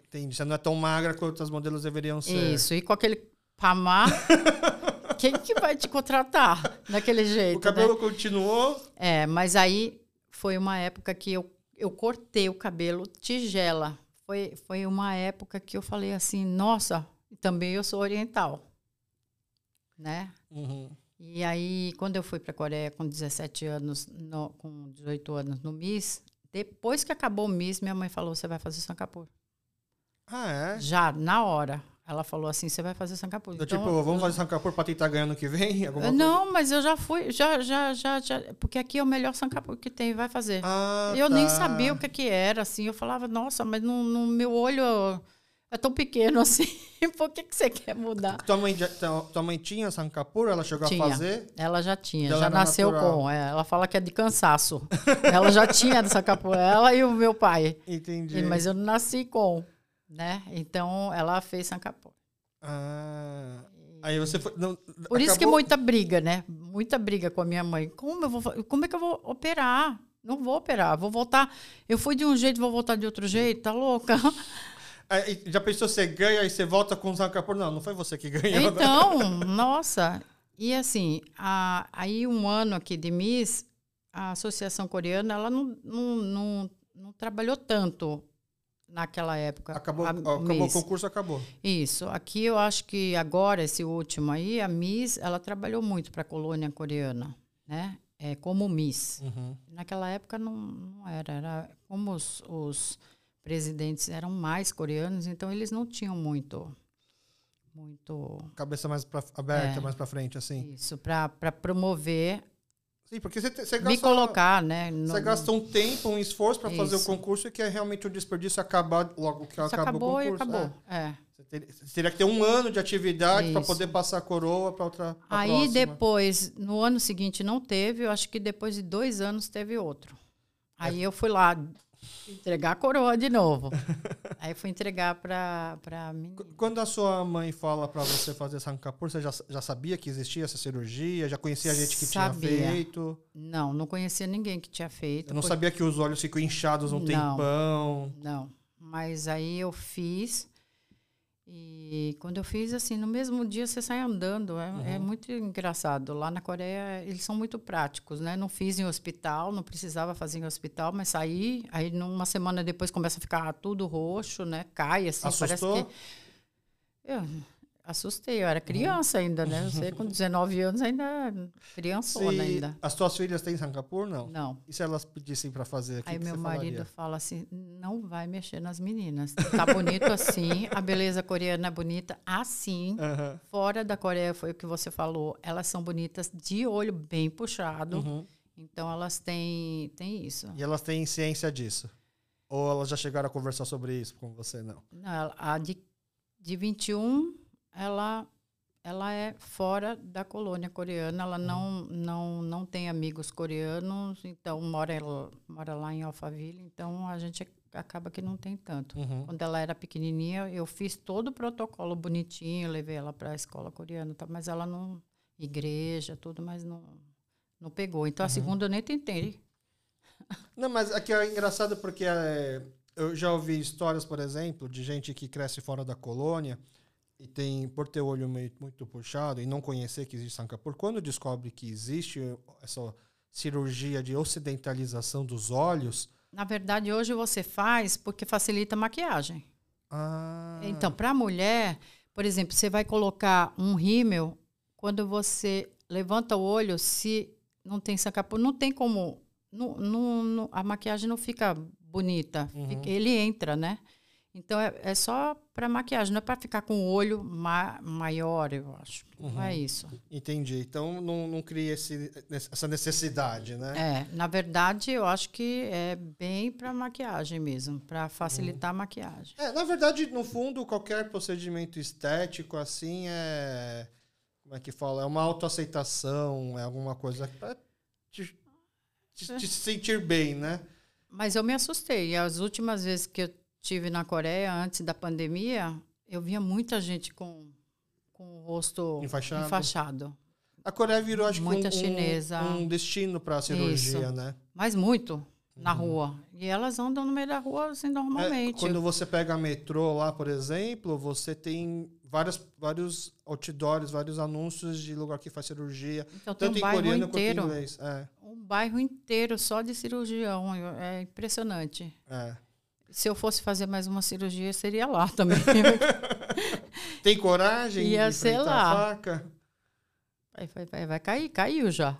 Entendi. Você não é tão magra quanto as modelos deveriam ser. Isso, e com aquele pamar, quem que vai te contratar daquele jeito, O cabelo né? continuou. É, mas aí foi uma época que eu, eu cortei o cabelo tigela. Foi, foi uma época que eu falei assim, nossa, também eu sou oriental, né? Uhum. E aí, quando eu fui para a Coreia com 17 anos, no- com 18 anos no Miss, depois que acabou o Miss, minha mãe falou, você vai fazer Singapura. Ah, é? Já, na hora. Ela falou assim, você vai fazer Singapura. Do tipo, vamos fazer Singapura pra tentar ganhar no que vem? Alguma coisa? Não, mas eu já fui, já, já, já, já, porque aqui é o melhor Singapura que tem, vai fazer. Ah, eu nem tá. sabia o que, que era, assim. Eu falava, nossa, mas no, no meu olho é tão pequeno assim. Por que, que você quer mudar? Tua mãe, já- tua, mãe tinha Singapura? Ela chegou Tinha. a fazer? Ela já tinha, Dela já nasceu natural. com. é, ela fala que é de cansaço. ela já tinha dessa capoeira, ela e o meu pai. Entendi. E- Mas eu não nasci com, né? Então ela fez Sancapo. Ah. Aí você foi. Não, Por isso que acabou- muita briga, né? Muita briga com a minha mãe. Como eu vou, como é que eu vou operar? Não vou operar, vou voltar. Eu fui de um jeito, vou voltar de outro jeito, tá louca? Aí, já pensou, você ganha e você volta com o Singapura? Não, não foi você que ganhou. né? Então, nossa. E assim, a- aí um ano aqui de Miss, a Associação Coreana, ela não, não, não, não trabalhou tanto naquela época. Acabou, acabou o concurso, acabou. Isso. Aqui eu acho que agora, esse último aí, a Miss, ela trabalhou muito para a colônia coreana, né? É, como Miss. Uhum. Naquela época não, não era. Era como os, os presidentes eram mais coreanos, então eles não tinham muito, muito Cabeça mais pra, aberta, É. mais pra frente, assim. isso para promover, Sim, porque você, você me gasta, colocar, né? no- você gasta um tempo, um esforço pra fazer o concurso que é realmente um desperdício acabar logo que acaba acabou o concurso. acabou. É. É. Você, teria, você teria que ter um ano de atividade Isso. poder passar a coroa pra outra. pra Aí próxima. depois, no ano seguinte não teve, eu acho que depois de dois anos teve outro. Aí eu fui lá entregar a coroa de novo. Aí fui entregar para para mim. Qu- Quando a sua mãe fala pra você fazer Sangapur, você já, já sabia que existia essa cirurgia? Já conhecia a gente que Sabia. tinha feito? Não, não conhecia ninguém que tinha feito. Eu não por- sabia que os olhos ficam inchados um Não. tempão. Não, mas aí eu fiz. E quando eu fiz, assim, no mesmo dia você sai andando. É, é muito engraçado. Lá na Coreia, eles são muito práticos, né? Não fiz em hospital, não precisava fazer em hospital, mas saí. Aí, numa semana depois, começa a ficar tudo roxo, né? Cai, assim, Assustou? parece que... Eu assustei. Eu era criança ainda, né? Você com 19 anos ainda criançona ainda. as tuas filhas têm Sangapur, não? Não. E se elas pedissem pra fazer? o que Aí meu marido falaria? fala assim: não vai mexer nas meninas. Tá bonito assim, a beleza coreana é bonita assim. Fora da Coreia foi o que você falou, elas são bonitas de olho bem puxado. Uhum. Então elas têm, têm isso. E elas têm ciência disso? Ou elas já chegaram a conversar sobre isso com você, não? Não, a de, de 21, ela ela é fora da colônia coreana, ela não, não, não tem amigos coreanos, então mora, ela- mora lá em Alphaville, então a gente acaba que não tem tanto. Uhum. Quando ela era pequenininha, eu fiz todo o protocolo bonitinho, levei ela para a escola coreana, tá? mas ela não. Igreja, tudo, mas não, não pegou. Então a segunda eu nem tentei. Não, mas aqui é engraçado porque é, eu já ouvi histórias, por exemplo, de gente que cresce fora da colônia e tem, por ter o olho meio, muito puxado e não conhecer que existe Sangapur, quando descobre que existe essa cirurgia de ocidentalização dos olhos, Na verdade, hoje você faz porque facilita a maquiagem. ah, Então, para a mulher, por exemplo, você vai colocar um rímel, quando você levanta o olho, se não tem sacapu, não tem como. não- não- não- a maquiagem não fica bonita. Uhum. ele entra, né? Então, é, é só para maquiagem, não é para ficar com o olho ma- maior, eu acho. Não Uhum. é isso. entendi. Então não, não cria esse, essa necessidade, né? É, na verdade, eu acho que é bem para maquiagem mesmo, para facilitar a maquiagem. É, na verdade, no fundo, qualquer procedimento estético assim é. Como é que fala? É uma autoaceitação, é alguma coisa pra te, te- te sentir bem, né? Mas eu me assustei. As últimas vezes que eu tive na Coreia, antes da pandemia, eu via muita gente com, com o rosto Enfaixado. enfaixado. A Coreia virou, acho Muita que um, chinesa. um, destino para cirurgia, Isso. né? Mas muito na rua. E elas andam no meio da rua assim É, normalmente. quando você pega metrô lá, por exemplo, você tem várias, vários outdoors, vários anúncios de lugar que faz cirurgia, Então tem tanto um em bairro coreano quanto em inteiro. inglês. É, Um bairro inteiro só de cirurgião. É impressionante. é. Se eu fosse fazer mais uma cirurgia, seria lá também. Tem coragem Ia de ser lá. a faca? Vai, vai, vai, vai cair, caiu já.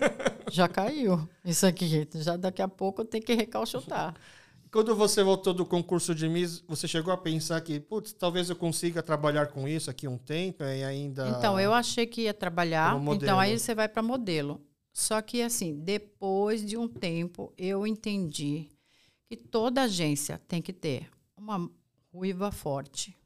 já caiu. Isso aqui, já daqui a pouco tem que recalchutar. Quando você voltou do concurso de Miss, você chegou a pensar que, putz, talvez eu consiga trabalhar com isso aqui um tempo e ainda... Então, eu achei que ia trabalhar, então aí você vai para modelo. Só que, assim, depois de um tempo, eu entendi que toda agência tem que ter uma ruiva forte,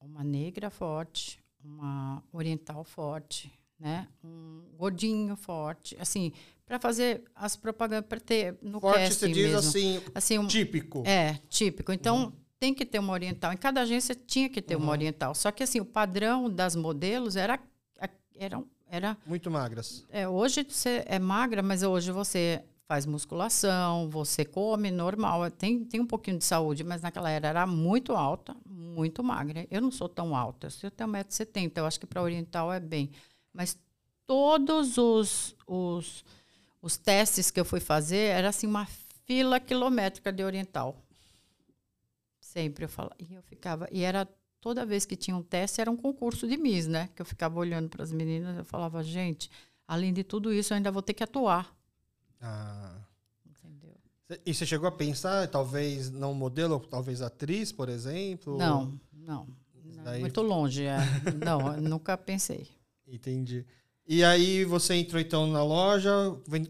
uma negra forte, uma oriental forte, né? Um gordinho forte, assim, para fazer as propagandas, para ter no Forte, casting você diz mesmo. assim, assim, um, típico. é, típico. Então, tem que ter uma oriental. Em cada agência tinha que ter uma oriental. Só que, assim, o padrão das modelos era... era, era Muito magras. é, hoje você é magra, mas hoje você faz musculação, você come normal. Tem, tem um pouquinho de saúde, mas naquela era era muito alta, muito magra. Eu não sou tão alta. Eu tenho 1,70m. Eu acho que para oriental é bem. Mas todos os, os, os testes que eu fui fazer era assim uma fila quilométrica de oriental. Sempre eu falava. E eu ficava. E era toda vez que tinha um teste, era um concurso de Miss, né? Que eu ficava olhando para as meninas, eu falava, gente, além de tudo isso, eu ainda vou ter que atuar. Ah. Entendeu? E você chegou a pensar, talvez não modelo, talvez atriz, por exemplo? Não, não. não, daí- Muito longe. É. Não, nunca pensei. Entendi. E aí você entrou então na loja,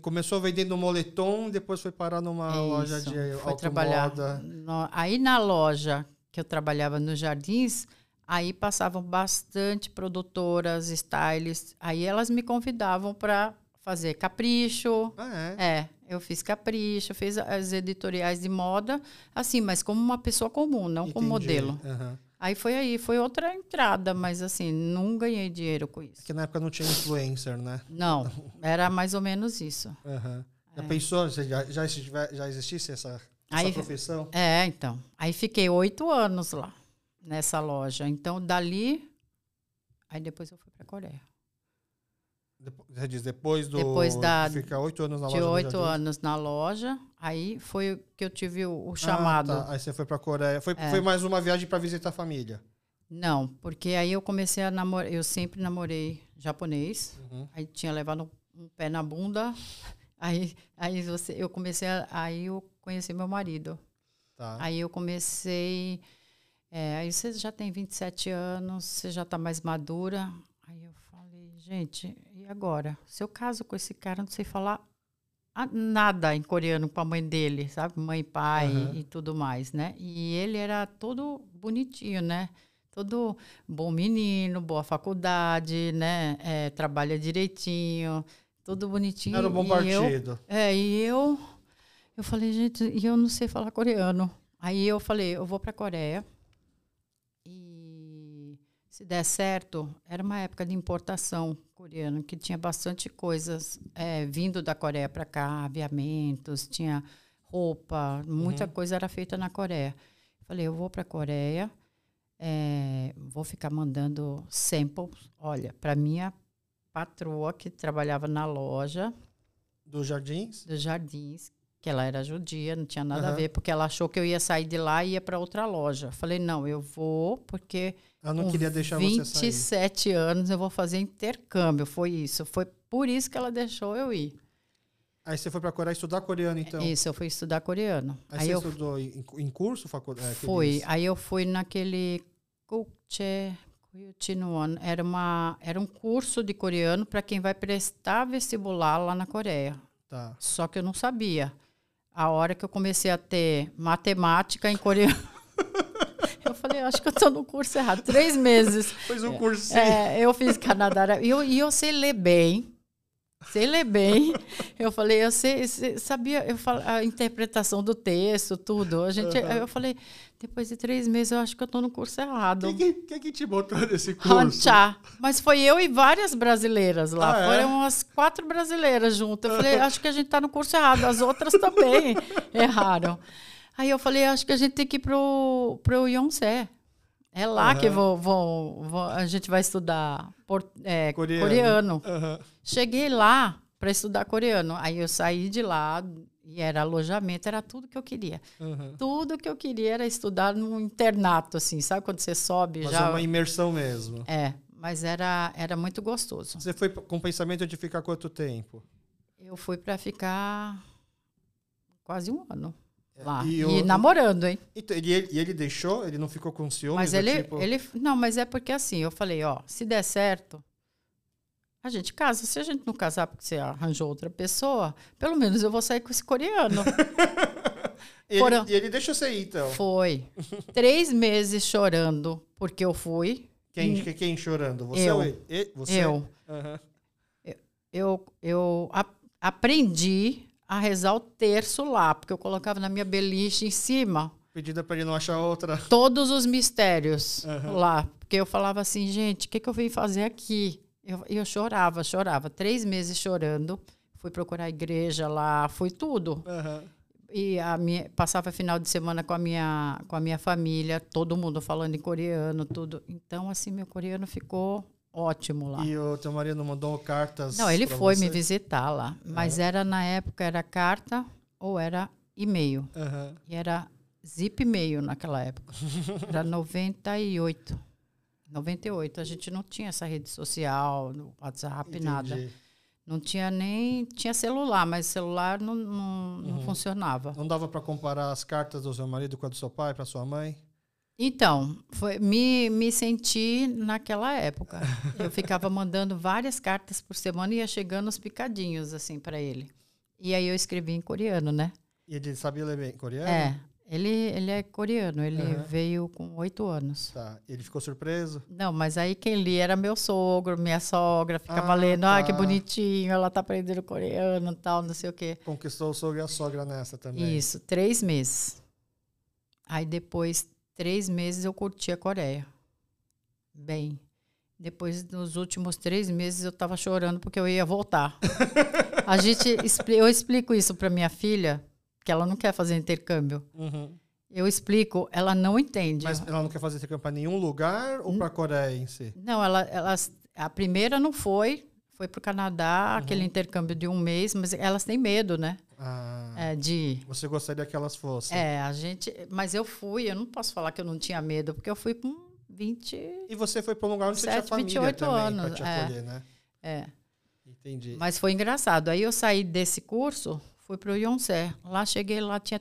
começou vendendo moletom, depois foi parar numa É loja isso. de Foi trabalhar. no- aí na loja que eu trabalhava nos jardins, aí passavam bastante produtoras, stylists. Aí elas me convidavam para fazer capricho. Ah, é? É, eu fiz capricho, fiz as editoriais de moda, assim, mas como uma pessoa comum, não como Entendi. modelo. Aham. Aí foi aí, foi outra entrada, mas assim, não ganhei dinheiro com isso. Porque na época não tinha influencer, né? Não, era mais ou menos isso. Aham. Já É. pensou, já, já, já existisse essa, essa Aí- profissão? É, então. Aí fiquei oito anos lá, nessa loja. Então, dali, aí depois eu fui para Coreia. Você diz, depois do. Depois da- de ficar oito anos na De loja. do oito anos na loja, aí foi que eu tive o, o Ah, chamado. tá. Aí você foi pra Coreia. Foi, É. foi mais uma viagem pra visitar a família. Não, porque aí eu comecei a namorar, eu sempre namorei japonês. Uhum. Aí tinha levado um, um pé na bunda. Aí, aí você, eu comecei, a, aí eu conheci meu marido. Tá. Aí eu comecei, é, aí você já tem 27 anos, você já está mais madura. Eu gente, e agora? Se eu caso com esse cara, eu não sei falar a- nada em coreano com a mãe dele, sabe? Mãe, pai Aham. e tudo mais, né? E ele era todo bonitinho, né? Todo bom menino, boa faculdade, né? É, trabalha direitinho, tudo bonitinho. Era um bom E eu- partido. é, e eu, eu falei, gente, e eu não sei falar coreano. Aí eu falei, eu vou para Coreia. Se der certo, era uma época de importação coreana, que tinha bastante coisas é, vindo da Coreia para cá, aviamentos, tinha roupa, muita coisa era feita na Coreia. Falei, eu vou para a Coreia, é, vou ficar mandando samples, olha, para minha patroa que trabalhava na loja, Dos jardins? dos jardins, que ela era judia, não tinha nada a Aham. ver, porque ela achou que eu ia sair de lá e ia para outra loja. Falei, não, eu vou, porque Eu não queria deixar você sair. 27 anos eu vou fazer intercâmbio. Foi isso. Foi por isso que ela deixou eu ir. Aí você foi pra Coreia estudar coreano, então? Isso, eu fui estudar coreano. Aí, Aí, você eu estudou em, em curso? Facu... É, fui. aqueles- Aí eu fui naquele. Era, uma, era um curso de coreano para quem vai prestar vestibular lá na Coreia. Tá. Só que eu não sabia. A hora que eu comecei a ter matemática em coreano, eu falei, acho que eu estou no curso errado. Três meses. Fez um cursinho. É, eu fiz Canadá. E eu, e eu sei ler bem. Sei ler bem. Eu falei, eu sei, sabia, eu falo, a interpretação do texto, tudo. A gente, uhum. eu falei, depois de três meses, eu acho que eu estou no curso errado. Quem, quem, quem te botou nesse curso? Ranchar. Mas foi eu e várias brasileiras lá. Ah, é? Foram umas quatro brasileiras juntas. Eu falei, acho que a gente está no curso errado. As outras também erraram. Aí eu falei, acho que a gente tem que ir pro, pro Yonsé. É lá uhum. que vou, vou, vou, a gente vai estudar por, é, coreano. coreano. Uhum. Cheguei lá para estudar coreano. Aí eu saí de lá e era alojamento, era tudo que eu queria. Uhum. Tudo que eu queria era estudar num internato, assim, sabe quando você sobe mas já. Mas é uma imersão mesmo. É, mas era, era muito gostoso. Você foi com pensamento de ficar quanto tempo? Eu fui para ficar quase um ano. Lá. E, eu, e namorando, hein? Então, e ele, e ele deixou? Ele não ficou com ciúmes? Mas ele, tipo... ele. Não, mas é porque assim, eu falei, ó, se der certo, a gente casa. Se a gente não casar porque você arranjou outra pessoa, pelo menos eu vou sair com esse coreano. e, Foram... ele, e ele deixou você ir, então? Foi. Três meses chorando porque eu fui. Quem, e... quem chorando? Você eu. ou ele? Você? Eu. Uhum. Eu, eu, eu aprendi a rezar o terço lá, porque eu colocava na minha beliche em cima. Pedida para ele não achar outra. Todos os mistérios uhum. lá. Porque eu falava assim, gente, o que, que eu vim fazer aqui? Eu, eu chorava, chorava. Três meses chorando. Fui procurar a igreja lá, fui tudo. Uhum. E a minha, passava final de semana com a, minha, com a minha família, todo mundo falando em coreano, tudo. Então, assim, meu coreano ficou ótimo lá. E o teu marido mandou cartas? Não, ele foi você? me visitar lá. Mas era na época, era carta ou era e-mail. Uhum. E era zip e-mail naquela época. Era 98. 98. A gente não tinha essa rede social, WhatsApp, Entendi. nada. Não tinha nem. Tinha celular, mas celular não, não, uhum. não funcionava. Não dava para comparar as cartas do seu marido com a do seu pai para sua mãe? Então, foi, me, me senti naquela época. Eu ficava mandando várias cartas por semana e ia chegando os picadinhos, assim, para ele. E aí eu escrevi em coreano, né? E ele sabia ler bem coreano? É. Ele, ele é coreano, ele uhum. veio com oito anos. Tá. Ele ficou surpreso? Não, mas aí quem lia era meu sogro, minha sogra, ficava ah, lendo, tá. ah, que bonitinho, ela tá aprendendo coreano e tal, não sei o quê. Conquistou o sogro e a sogra nessa também. Isso, três meses. Aí depois três meses eu curti a Coreia. Bem. Depois, nos últimos três meses, eu estava chorando porque eu ia voltar. a gente, eu explico isso para minha filha, que ela não quer fazer intercâmbio. Uhum. Eu explico, ela não entende. Mas ela não quer fazer intercâmbio para nenhum lugar ou para a Coreia em si? Não, ela, ela, a primeira não foi, foi para o Canadá, uhum. aquele intercâmbio de um mês, mas elas têm medo, né? Ah, é, de. Você gostaria que elas fossem? É, a gente. Mas eu fui, eu não posso falar que eu não tinha medo, porque eu fui com 20. E você foi para um lugar onde 7, você tinha família 28 também anos. te acolher, é, né? É. Entendi. Mas foi engraçado. Aí eu saí desse curso, fui para o Yonsé. Lá cheguei, lá tinha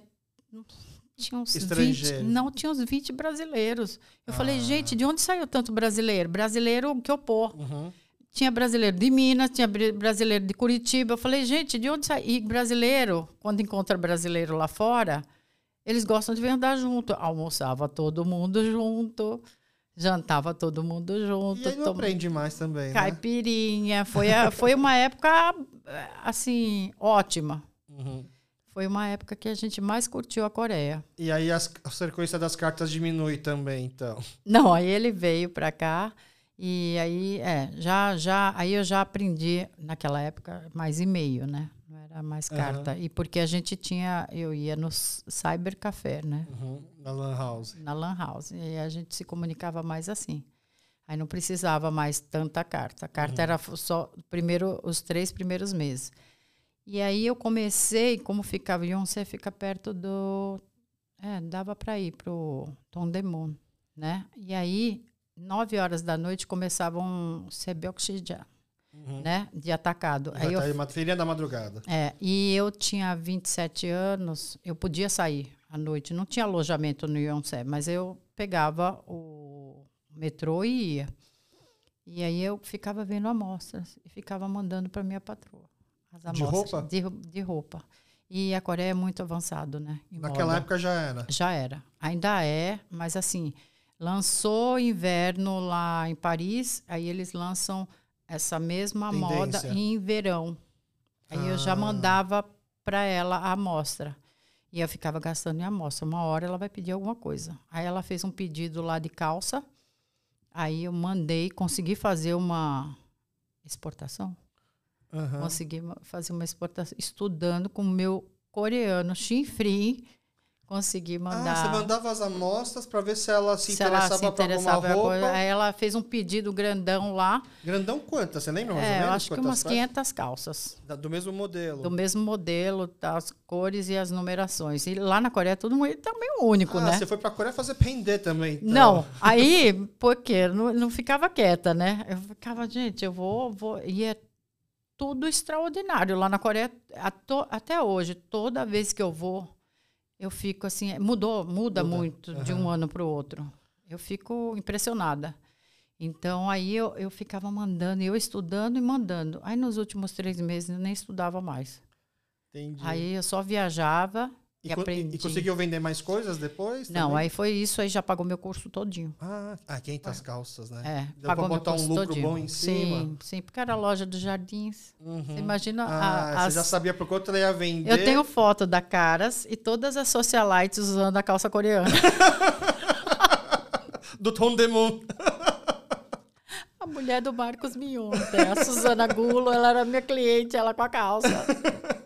tinha uns 20, não, tinha uns 20 brasileiros. Eu ah. falei, gente, de onde saiu tanto brasileiro? Brasileiro que eu pôr. Uhum. Tinha brasileiro de Minas, tinha brasileiro de Curitiba. Eu falei, gente, de onde sai? E brasileiro, quando encontra brasileiro lá fora, eles gostam de andar junto. Almoçava todo mundo junto, jantava todo mundo junto. E aí não tom... aprende mais também, né? Caipirinha. Né? Foi, a, foi uma época, assim, ótima. Uhum. Foi uma época que a gente mais curtiu a Coreia. E aí as, a frequência das cartas diminui também, então? Não, aí ele veio para cá e aí, é, já, já, aí eu já aprendi naquela época mais e-mail, né? Não era mais carta. Uhum. E porque a gente tinha, eu ia no cybercafé, né? Uhum. Na Lan House. Na Lan House. E a gente se comunicava mais assim. Aí não precisava mais tanta carta. A carta uhum. era só primeiro, os três primeiros meses. E aí eu comecei, como ficava, Beyoncé fica perto do. É, dava para ir pro Tom Demon, né? E aí nove horas da noite começava um Sebeoxija, uhum. né? De atacado. Aí eu, feirinha da madrugada. É, e eu tinha 27 anos, eu podia sair à noite. Não tinha alojamento no Yonsé, mas eu pegava o metrô e ia. E aí eu ficava vendo amostras e ficava mandando para minha patroa. As amostras, de roupa? De, de roupa. E a Coreia é muito avançado, né? Naquela moda. época já era? Já era. Ainda é, mas assim, Lançou inverno lá em Paris, aí eles lançam essa mesma Tendência. moda em verão. Aí eu já Ah. mandava para ela a amostra. E eu ficava gastando em amostra. Uma hora ela vai pedir alguma coisa. Aí ela fez um pedido lá de calça. Aí eu mandei, consegui fazer uma exportação. Aham. Consegui fazer uma exportação estudando com o meu coreano chinfrim. Consegui mandar. Ah, você mandava as amostras para ver se ela se se ela interessava se por interessava alguma em roupa. Aí ela fez um pedido grandão lá. Grandão quantas? Você lembra mais ou É, menos? eu acho que umas peças? 500 calças. Da- Do mesmo modelo. Do mesmo modelo, das cores e as numerações. E lá na Coreia tudo muito- também único, ah, né? você foi pra Coreia fazer pender também. então. Não, aí, porque não, não ficava quieta, né? Eu ficava, gente, eu vou, vou. E é tudo extraordinário. Lá na Coreia, até hoje, toda vez que eu vou, eu fico assim, é, mudou, muda, Muda, muito de um ano para o outro. Eu fico impressionada. Então, aí eu, eu ficava mandando, eu estudando e mandando. Aí, nos últimos três meses, eu nem estudava mais. Entendi. Aí, eu só viajava e, aprendi. e conseguiu vender mais coisas depois? Não, também? aí foi isso, aí já pagou meu curso todinho. Ah, ah 500 calças, né? É, Deu pagou pra meu botar um curso lucro todinho. bom em sim, cima? Sim, porque era a loja dos jardins. Uhum. Você imagina Ah, a- as... você já sabia por quanto ela ia vender. Eu tenho foto da Caras e todas as socialites usando a calça coreana. Do Tom Demon. a mulher do Marcos Mionte, a Suzana Gulo, ela era minha cliente, ela com a calça.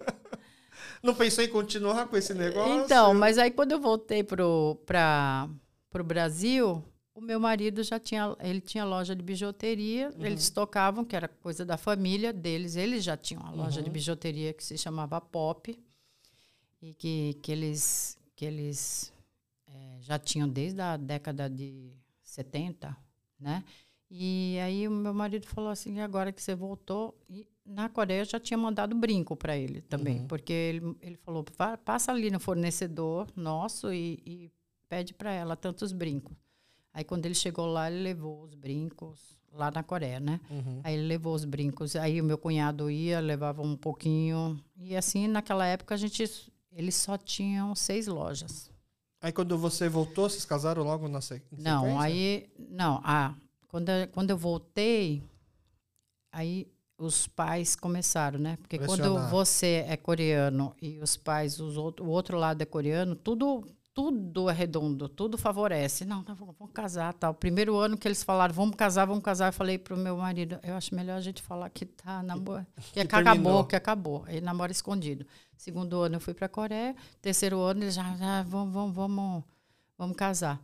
Não pensou em continuar com esse negócio? Então, mas aí quando eu voltei pro, pra, pro Brasil, o meu marido já tinha, ele tinha loja de bijuteria, Uhum. eles tocavam, que era coisa da família deles, eles já tinham uma loja Uhum. de bijuteria que se chamava Pop, e que, que eles, que eles eh, já tinham desde a década de 70, né? E aí o meu marido falou assim, "E agora que você voltou, e na Coreia eu já tinha mandado brinco para ele também, Uhum. porque ele, ele falou, "Vá- passa ali no fornecedor nosso e, e pede para ela tantos brincos. Aí quando ele chegou lá, ele levou os brincos lá na Coreia, né? Uhum. Aí ele levou os brincos. Aí o meu cunhado ia, levava um pouquinho. E assim, naquela época, a gente. Eles só tinham seis lojas. Aí quando você voltou, vocês casaram logo na se- em Não, sequência? aí. Não, ah, quando, eu- quando eu voltei, aí os pais começaram, né? Porque quando você é coreano e os pais, os outro, o outro lado é coreano, tudo. Tudo é redondo, tudo favorece. Não, tá, vamos casar, tal. Primeiro ano que eles falaram, vamos casar, vamos casar, eu falei pro meu marido, eu acho melhor a gente falar que tá namoro, que, que acabou, terminou. que acabou. Aí namora escondido. Segundo ano eu fui para Coreia, terceiro ano eles já, já vamos, vamos, vamos, vamos casar.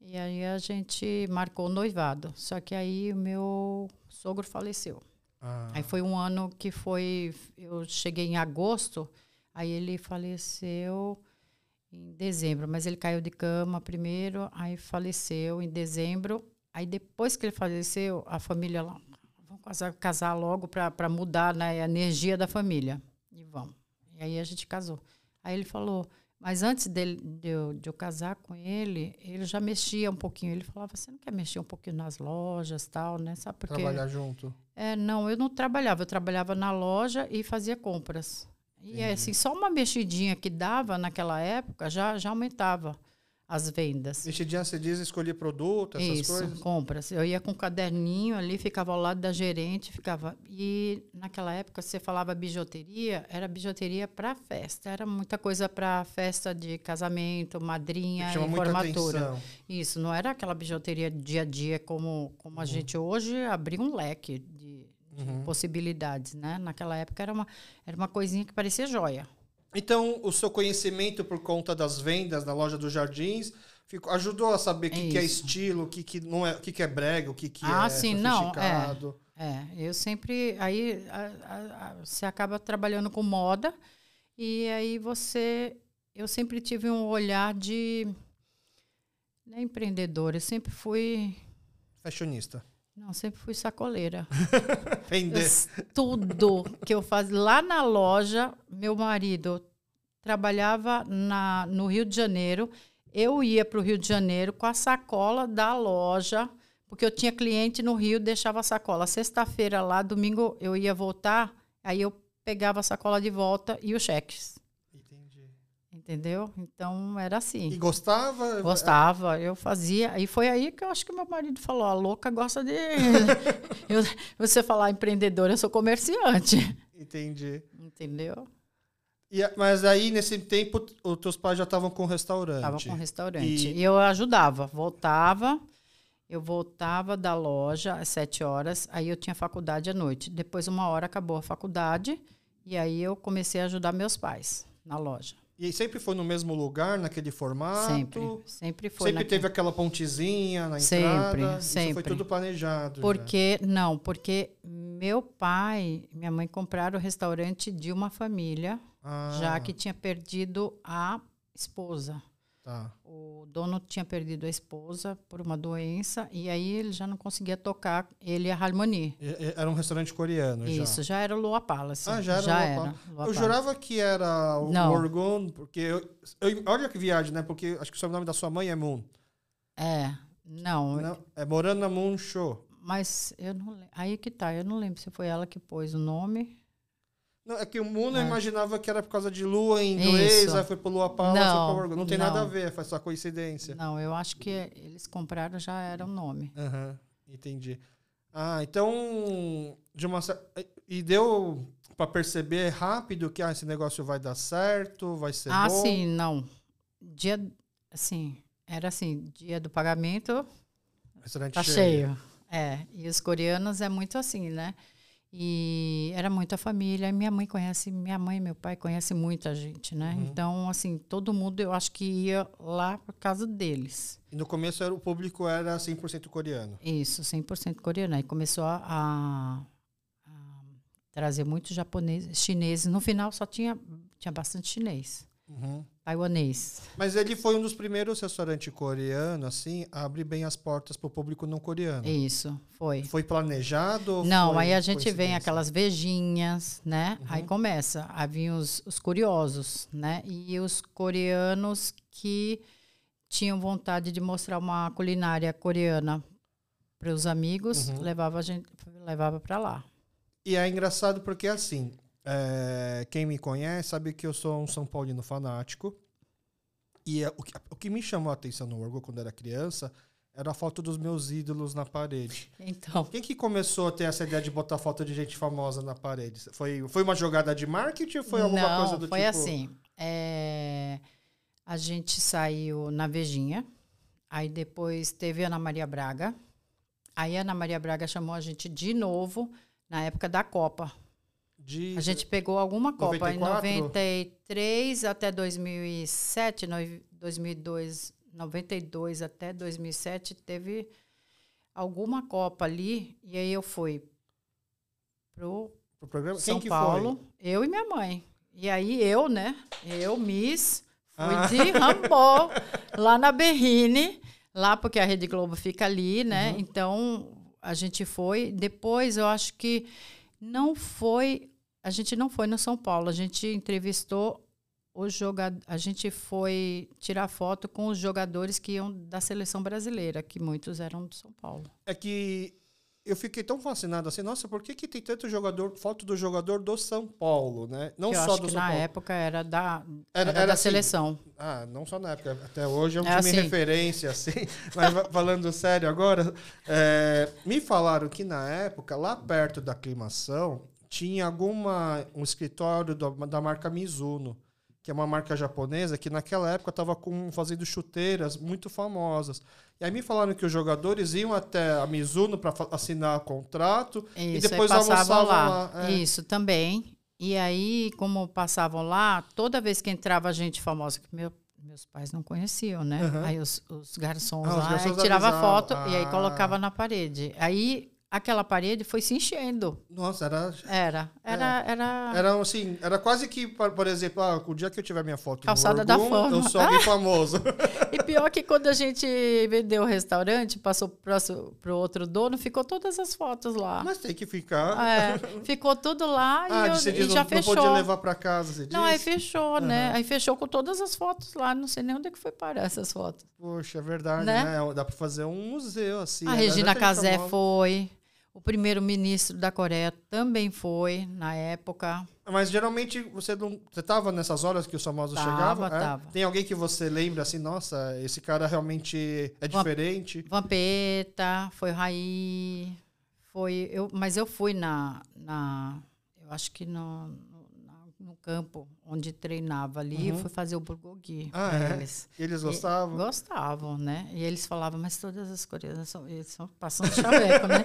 E aí a gente marcou o noivado. Só que aí o meu sogro faleceu. Ah, Aí foi um ano que foi. Eu cheguei em agosto, aí ele faleceu em dezembro, mas ele caiu de cama primeiro, aí faleceu em dezembro. Aí depois que ele faleceu, a família lá, vamos casar, logo para mudar né, a energia da família. E vamos. E aí a gente casou. Aí ele falou, mas antes dele, de, eu, de eu casar com ele, ele já mexia um pouquinho. Ele falava, você não quer mexer um pouquinho nas lojas tal, né? Sabe por quê? trabalhar junto. É, não, eu não trabalhava. Eu trabalhava na loja e fazia compras. E é assim, só uma mexidinha que dava naquela época já, já aumentava as vendas. Mexidinha, você diz escolher produto, essas Isso, coisas? compras. Eu ia com um caderninho ali, ficava ao lado da gerente, ficava. E naquela época, você falava bijuteria, era bijuteria para festa. Era muita coisa para festa de casamento, madrinha e formatura. Isso, não era aquela bijuteria dia a dia como, como a gente hoje abriu um leque de, de Uhum. possibilidades, né? Naquela época era uma, era uma coisinha que parecia joia. Então, o seu conhecimento por conta das vendas na loja dos jardins ficou, ajudou a saber o que, que é estilo, o que, que não é, o que, que é brega, o que, que Ah, é sim, não, sofisticado. É, eu sempre. Aí a- a- você acaba trabalhando com moda e aí você. Eu sempre tive um olhar de. Não é empreendedora, eu sempre fui. Fashionista. Não, sempre fui sacoleira. Vender. Eu- tudo que eu fazia lá na loja, meu marido trabalhava na, no Rio de Janeiro. Eu ia para o Rio de Janeiro com a sacola da loja, porque eu tinha cliente no Rio, deixava a sacola. Sexta-feira lá, domingo eu ia voltar, aí eu pegava a sacola de volta e os cheques. Entendeu? Então era assim. E gostava? Gostava, eu fazia. E foi aí que eu acho que meu marido falou: a louca gosta de. Eu- você falar empreendedora, eu sou comerciante. Entendi. entendeu? E, mas aí, nesse tempo, os teus pais já estavam com restaurante. Estavam com restaurante. E- E... eu ajudava, voltava, eu voltava da loja às sete horas, aí eu tinha faculdade à noite. Depois, uma hora, acabou a faculdade, e aí eu comecei a ajudar meus pais na loja. E sempre foi no mesmo lugar, naquele formato? Sempre. Sempre foi Sempre naquele- teve aquela pontezinha na Sempre, entrada? Foi sempre. tudo planejado. já. Porque, não, porque meu pai e minha mãe compraram o restaurante de uma família, Ah, já que tinha perdido a esposa. Tá. O dono tinha perdido a esposa por uma doença e aí ele já não conseguia tocar, ele e a Harmony. E- Era um restaurante coreano já. Isso, já era o Lua Palace. Ah, já era já era Eu jurava que era o Não. Orgon, porque... Eu, eu- olha que viagem, né? Porque acho que o sobrenome da sua mãe é Moon. É, não, Não, é Morana Moon Show. mas eu não. Aí que tá, eu não lembro se foi ela que pôs o nome. Não, é que o Moon eu É. imaginava que era por causa de Lua em inglês, Isso. aí foi pro Lua Palace, Não, foi. Não tem nada a não. ver, foi só coincidência. Não, eu acho que eles compraram já era o nome. Aham, entendi. Ah, então, de uma e deu pra perceber rápido que ah, esse negócio vai dar certo, vai ser Ah, bom. sim, não. Dia, assim, era assim, dia do pagamento, Restaurante tá cheio. É, e os coreanos é muito assim, né? E era muita família. Minha mãe conhece, minha mãe e meu pai conhecem muita gente, né? Uhum. Então, assim, todo mundo eu acho que ia lá por causa deles. E no começo era, o público era 100% coreano. Isso, 100% coreano. Aí começou a, a- a trazer muitos japoneses, chineses. No final só tinha, tinha bastante chinês, Uhum. Taiwanês. Mas ele foi um dos primeiros restaurantes coreanos, assim, a abrir bem as portas para o público não coreano. Isso, foi. Foi planejado? Não, foi aí a gente vem aquelas vejinhas, né? Aí Uhum. começa. Aí vinham os, os curiosos, né? E os coreanos que tinham vontade de mostrar uma culinária coreana para os amigos, Uhum. levava a gente levava para lá. E é engraçado porque, assim, é, quem me conhece sabe que eu sou um São Paulino fanático. E é, o, que, o que me chamou a atenção no Orgo quando era criança era a foto dos meus ídolos na parede. Então, Quem que começou a ter essa ideia de botar foto de gente famosa na parede? Foi, foi uma jogada de marketing ou foi alguma não, coisa do foi tipo... assim. é, a gente saiu na Vejinha, aí depois teve Ana Maria Braga. Aí a Ana Maria Braga chamou a gente de novo na época da Copa. De, A gente pegou alguma Copa 94? em 93 até 2007, noi- 2002, 92 até 2007 teve alguma Copa ali e aí eu fui pro pro programa. São Paulo, eu e minha mãe. E aí eu, né? Eu, Miss, fui Ah. de Rambó, lá na Berrine, lá porque a Rede Globo fica ali, né? Uhum. Então a gente foi. Depois eu acho que não foi. A gente não foi no São Paulo, a gente entrevistou os jogadores. A gente foi tirar foto com os jogadores que iam da seleção brasileira, que muitos eram do São Paulo. É que eu fiquei tão fascinado assim, nossa, por que, que tem tanto jogador, foto do jogador do São Paulo, né? Não eu só acho do que São na Paulo. época era da, Era- era era da assim, seleção. Ah, não só na época, até hoje é um É time assim. referência, assim. Mas falando sério agora, é, me falaram que na época, lá perto da aclimação, tinha alguma um escritório da, da marca Mizuno, que é uma marca japonesa que naquela época estava fazendo chuteiras muito famosas. E aí me falaram que os jogadores iam até a Mizuno para assinar contrato e Isso, depois aí passavam almoçavam lá. lá. é. Isso, também. E aí, como passavam lá, toda vez que entrava gente famosa, que meu- meus pais não conheciam, né? Aham. Aí os, os garçons Ah, os lá, garçons aí tirava avisavam. foto e aí Ah. colocava na parede. Aí aquela parede foi se enchendo. Nossa, era Era, era, era. Era assim, era quase que, por exemplo, ah, o dia que eu tiver minha foto Calçada no da Orgum, Fama. eu sou alguém famoso. E pior que quando a gente vendeu o restaurante, passou para o outro dono, ficou todas as fotos lá. Mas tem que ficar. É, ficou tudo lá ah, e, eu- você e já não, não fechou. podia levar para casa, você Não, aí disse? fechou, né? Aham. Aí fechou com todas as fotos lá. Não sei nem onde é que foi parar essas fotos. Poxa, é verdade, Né? né? Dá para fazer um museu, assim. a né? Regina Casé foi. O primeiro-ministro da Coreia também foi na época. Mas geralmente você não. Você tava nessas horas que os famosos Tava, chegavam? é? tava. Tem alguém que você lembra assim, nossa, esse cara realmente é diferente? Vampeta, foi Raí, foi eu, mas eu fui na, na eu acho que no campo onde treinava ali, Uhum. fui fazer o bulgogi Ah, é? eles. E eles E- gostavam? Gostavam, né? E eles falavam, mas todas as coreanas são, eles são passando chaveco, né?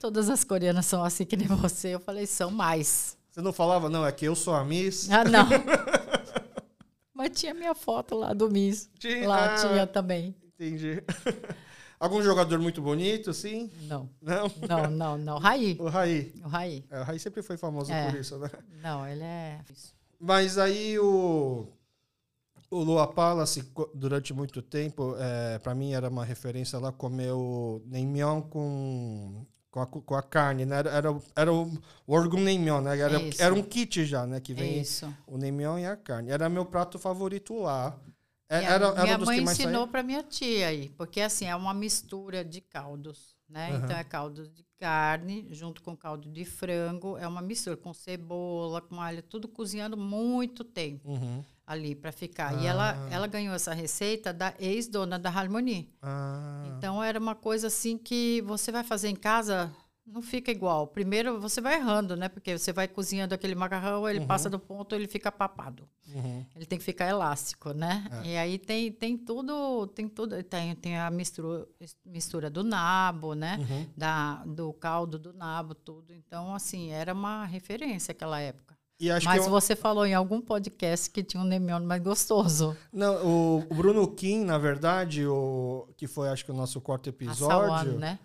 Todas as coreanas são assim que nem você. Eu falei, são mais. Você não falava, não, é que eu sou a Miss? Ah, não. mas tinha minha foto lá do Miss. Tinha- Lá ah, tinha também. Entendi. Algum jogador muito bonito, sim? Não, Não? não, não, não. Raí. O Raí. O Raí. É, o Raí sempre foi famoso É. por isso, né? Não, ele é. Mas aí o, o Lua Palace, durante muito tempo, é, para mim era uma referência lá comer o com, com, a, com a carne, né? Era, era, o- era o orgum naengmyeon, né? Era, Isso. era um kit já, né? Que vem Isso. o naengmyeon e a carne. Era meu prato favorito lá. É, E a- era, era minha mãe ensinou para minha tia aí, porque assim é uma mistura de caldos, né? Aham. Então é caldo de carne junto com caldo de frango, é uma mistura com cebola, com alho, tudo cozinhando muito tempo Uhum. ali para ficar. E ela Ah. ela ganhou essa receita da ex-dona da Harmonie. Ah, Então era uma coisa assim que você vai fazer em casa não fica igual. Primeiro você vai errando, né? Porque você vai cozinhando aquele macarrão, ele Uhum. passa do ponto, ele fica papado. uhum. Ele tem que ficar elástico, né? É. E aí tem, tem tudo, tem tudo, tem, tem a mistura, mistura do nabo, né? Uhum. Da, do caldo do nabo, tudo. Então, assim, era uma referência aquela época. Mas eu- você falou em algum podcast que tinha um nemion mais gostoso. Não, o, Bruno Kim, na verdade, o, que foi acho que o nosso quarto A episódio. Sawan, né?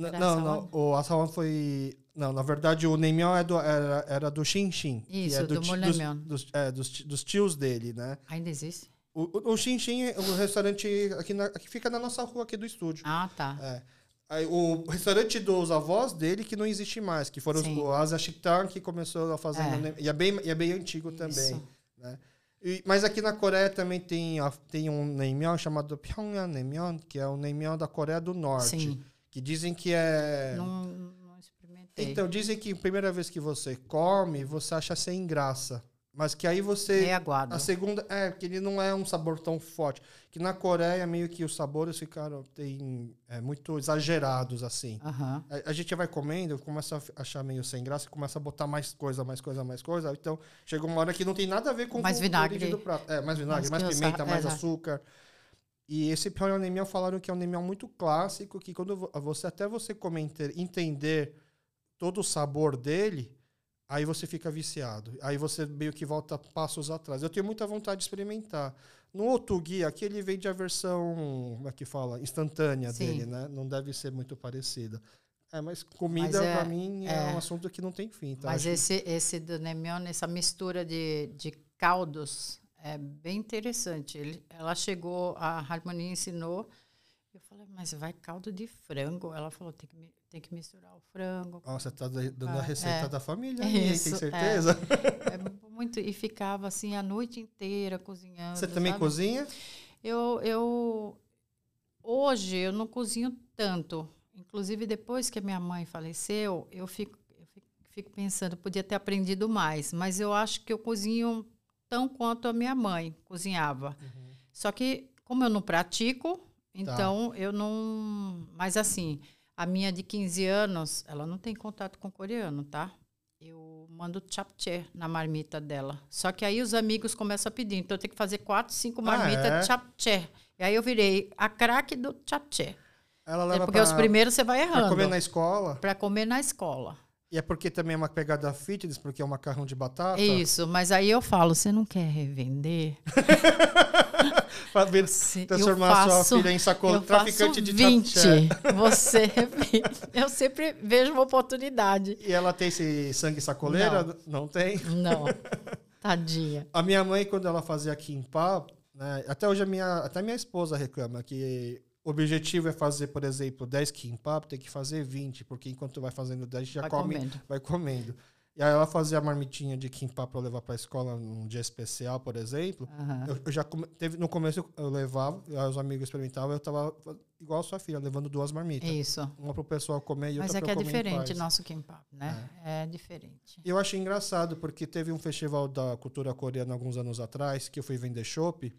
Não, essa não. O Asawan foi. Não, na verdade, o Neymar é do, era, era do Xinxin. que Isso, é do ti- Molemyon. dos, dos, é, dos, dos tios dele, né? Ainda existe? O, o, o Xinxin é o restaurante aqui na, que fica na nossa rua aqui do estúdio. Ah, tá. É. Aí, o restaurante dos avós dele que não existe mais, que foram os, Sim. o Asa Shiktan que começou a fazer. É. E, é bem, e é bem antigo também. Isso. Né? E- mas aqui na Coreia também tem, tem um naengmyeon chamado Pyongyang Naengmyeon, que é o naengmyeon da Coreia do Norte. Sim. Que dizem que é... Não, não experimentei. Então, dizem que a primeira vez que você come, você acha sem graça. Mas que aí você... é aguado. A segunda... É, que ele não é um sabor tão forte. Que na Coreia, meio que os sabores ficaram tem, é, muito exagerados, assim. Aham. A, a gente vai comendo, começa a achar meio sem graça, começa a botar mais coisa, mais coisa, mais coisa. Então, chega uma hora que não tem nada a ver com Mais com vinagre. do prato. É, mais vinagre, Mais mais, pimenta, mais é, açúcar. E esse Pyongyang falaram que é um Nemion muito clássico, que quando vo- você até você comer, inte- entender todo o sabor dele, aí você fica viciado. Aí você meio que volta passos atrás. Eu tenho muita vontade de experimentar. No Otugi, aqui ele vende a versão, como é que fala? Instantânea Sim. dele, né? Não deve ser muito parecida. É, mas comida, Mas é- pra mim, é, é. um assunto que não tem fim. Tá? Mas Acho esse, esse do Nemion, essa mistura de, de caldos, é bem interessante. Ele, ela chegou, a Harmonia ensinou. Eu falei, mas vai caldo de frango? Ela falou, tem que, tem que misturar o frango. Ó, você tá da- dando a receita é. da família? Isso, tem é. certeza? É muito, e ficava assim a noite inteira cozinhando. Você também sabe? cozinha? Eu, eu hoje eu não cozinho tanto. Inclusive depois que a minha mãe faleceu, eu fico, eu fico, fico pensando, podia ter aprendido mais. Mas eu acho que eu cozinho tão quanto a minha mãe cozinhava. Só que como eu não pratico, então eu não. Mas assim, a minha de 15 anos, ela não tem contato com coreano, tá? Eu mando chapchae na marmita dela. Só que aí os amigos começam a pedir. Então eu tenho que fazer quatro, cinco Ah, marmitas é? de chapchae. E aí eu virei a craque do chapchae. Ela É leva porque pra, os primeiros você vai pra errando. comer na escola. Pra comer na escola. E é porque também é uma pegada fitness, porque é um macarrão de batata. Isso, mas aí eu falo, você não quer revender? Se- transformar eu sua faço- filha em sacola traficante faço de 20. chapché. Você Eu sempre vejo uma oportunidade. E ela tem esse sangue sacoleira? Não, tem? Não. Tadinha. A minha mãe, quando ela fazia kimbap, né, até hoje a minha, até minha esposa reclama que o objetivo é fazer, por exemplo, 10 kimbap, tem que fazer 20, porque enquanto vai fazendo 10, já Vai come, comendo. vai comendo. E aí ela fazia a marmitinha de kimbap para levar para a escola num dia especial, por exemplo. Aham. Eu, eu já come- teve, no começo eu levava, os amigos experimentavam, eu tava igual a sua filha, levando duas marmitas. Isso. Uma pro pessoal comer e Mas outra é que pra é comer em diferente nosso kimbap, né? É, diferente. Eu achei engraçado, porque teve um festival da cultura coreana alguns anos atrás, que eu fui vender chopp,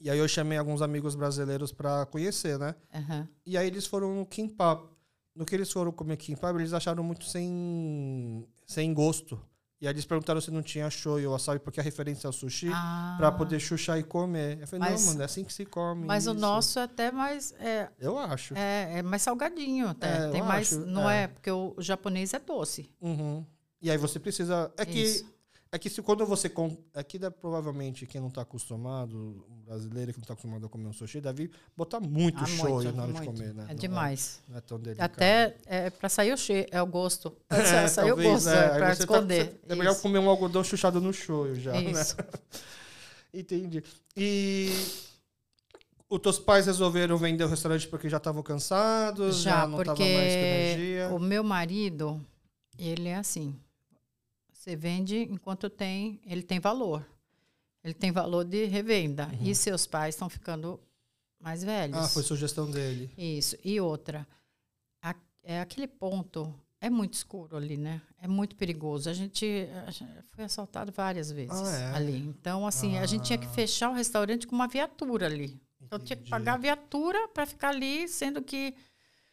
e aí eu chamei alguns amigos brasileiros para conhecer, né? Aham. E aí eles foram no kimbap. No que eles foram comer kimbap, eles acharam muito sem, sem gosto. E aí eles perguntaram se não tinha shoyu ou wasabi, porque a referência é o sushi, Ah, pra poder chuchar e comer. Eu falei, Mas- não, mano, é assim que se come. Mas o isso." nosso é até mais. É, Eu acho. é, é mais salgadinho, até. É, Tem mais. acho, não é. é. porque o, o japonês é doce. Uhum. E aí você precisa. É que, Isso. É que se quando você. Com... Aqui deve, provavelmente quem não está acostumado, um brasileiro que não está acostumado a comer um sushi, deve botar muito Ah, shoyu muito, na hora de muito. comer, né? É Não demais. Não é tão delicado. Até é, para sair o cheiro, é o gosto. Pra É, sair o gosto, é. é, Aí para tá- esconder. você- é melhor comer um algodão chuchado no shoyu já, né? Isso. Entendi. E os teus pais resolveram vender o restaurante porque já estavam cansados, já, Já, não estavam mais com energia. o meu marido, ele é assim. Você vende enquanto tem, ele tem valor. Ele tem valor de revenda. E seus pais estão ficando mais velhos. Uhum. Ah, foi sugestão dele. Isso. E outra, a- é aquele ponto é muito escuro ali, né? É muito perigoso. A gente, a gente foi assaltado várias vezes Ah, é? ali. Então, assim, a gente tinha que Ah. fechar o restaurante com uma viatura ali. Então, tinha que Entendi. pagar a viatura para ficar ali, sendo que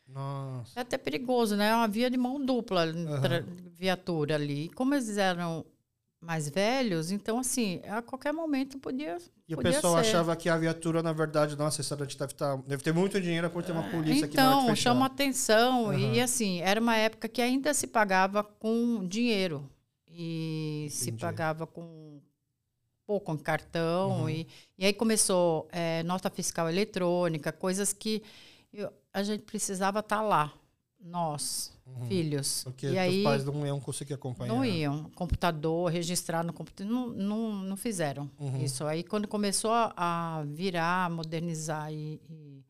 Nossa. é até perigoso, né? É uma via de mão dupla, tra- viatura ali. E como eles eram mais velhos, então, assim, a qualquer momento podia. E o podia pessoal ser. achava que a viatura, na verdade, nossa, esse restaurante deve, tá, deve ter muito dinheiro por ter uma polícia aqui na Então, chama atenção. Aham. E assim, era uma época que ainda se pagava com dinheiro. E se Entendi. pagava com pouco em cartão. Uhum. E, e aí começou eh, nota fiscal eletrônica, coisas que eu- a gente precisava estar lá, nós, filhos. Uhum. Porque e os aí pais não iam conseguir acompanhar. não iam. Computador, registrar no computador, não, não, não fizeram Uhum. isso. Aí quando começou a, a virar, modernizar, e, e,